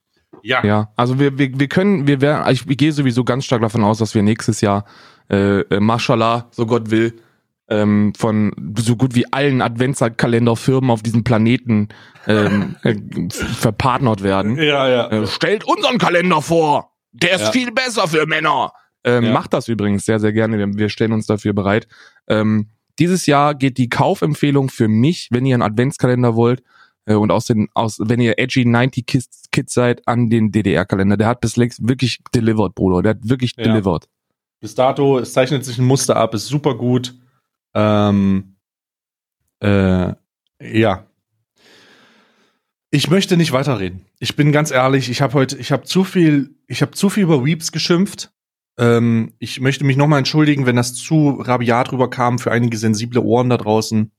Speaker 1: Ja,
Speaker 2: ja, also wir, wir, wir können, wir werden, ich, ich gehe sowieso ganz stark davon aus, dass wir nächstes Jahr, äh, äh, Mashallah, so Gott will, ähm, von so gut wie allen Adventskalenderfirmen auf diesem Planeten ähm, äh, verpartnert werden.
Speaker 1: ja, ja.
Speaker 2: Äh, stellt unseren Kalender vor. Der ist
Speaker 1: Ja.
Speaker 2: viel besser für Männer. Ähm,
Speaker 1: Ja.
Speaker 2: Macht das übrigens sehr, sehr gerne. Wir, wir stellen uns dafür bereit. Ähm, dieses Jahr geht die Kaufempfehlung für mich, wenn ihr einen Adventskalender wollt äh, und aus den, aus, wenn ihr edgy 90 Kids, Kids seid, an den DDR-Kalender. Der hat bislang wirklich delivered, Bruder. Der hat wirklich
Speaker 1: Ja.
Speaker 2: delivered.
Speaker 1: Bis dato, es zeichnet sich ein Muster ab, ist super gut. Ähm, äh, ja. Ich möchte nicht weiterreden. Ich bin ganz ehrlich, ich habe heute, ich habe zu viel, ich habe zu viel über Weeps geschimpft. Ähm, ich möchte mich nochmal entschuldigen, wenn das zu rabiat rüberkam für einige sensible Ohren da draußen.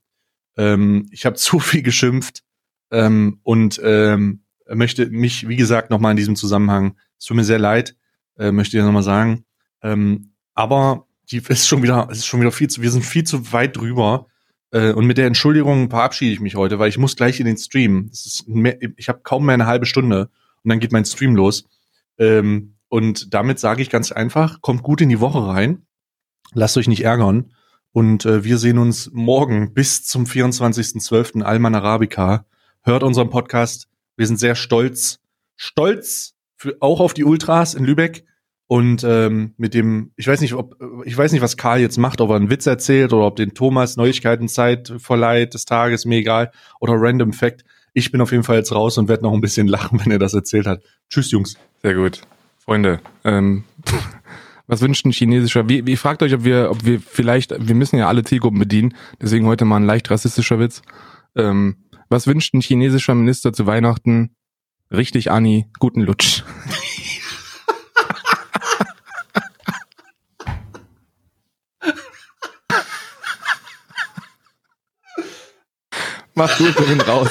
Speaker 1: Ähm, ich habe zu viel geschimpft ähm, und ähm, möchte mich, wie gesagt, nochmal in diesem Zusammenhang, es tut mir sehr leid, äh, möchte ich nochmal sagen. Ähm, aber die ist schon wieder, ist schon wieder viel zu, wir sind viel zu weit drüber. Äh, und mit der Entschuldigung verabschiede ich mich heute, weil ich muss gleich in den Stream. Mehr, ich habe kaum mehr eine halbe Stunde und dann geht mein Stream los. Ähm, und damit sage ich ganz einfach, kommt gut in die Woche rein. Lasst euch nicht ärgern. Und äh, wir sehen uns morgen bis zum 24.12. Alman Arabica. Hört unseren Podcast. Wir sind sehr stolz. Stolz für, auch auf die Ultras in Lübeck. Und ähm, mit dem, ich weiß nicht, ob, ich weiß nicht, was Karl jetzt macht, ob er einen Witz erzählt oder ob den Thomas Neuigkeiten Zeit verleiht des Tages, mir egal. Oder Random Fact. Ich bin auf jeden Fall jetzt raus und werde noch ein bisschen lachen, wenn er das erzählt hat. Tschüss, Jungs.
Speaker 2: Sehr gut. Freunde, ähm, was wünscht ein chinesischer? Wie, wie fragt euch, ob wir, ob wir vielleicht, wir müssen ja alle Zielgruppen bedienen, deswegen heute mal ein leicht rassistischer Witz. Ähm, was wünscht ein chinesischer Minister zu Weihnachten? Richtig, Ani, guten Lutsch. Mach's gut, wir sind raus.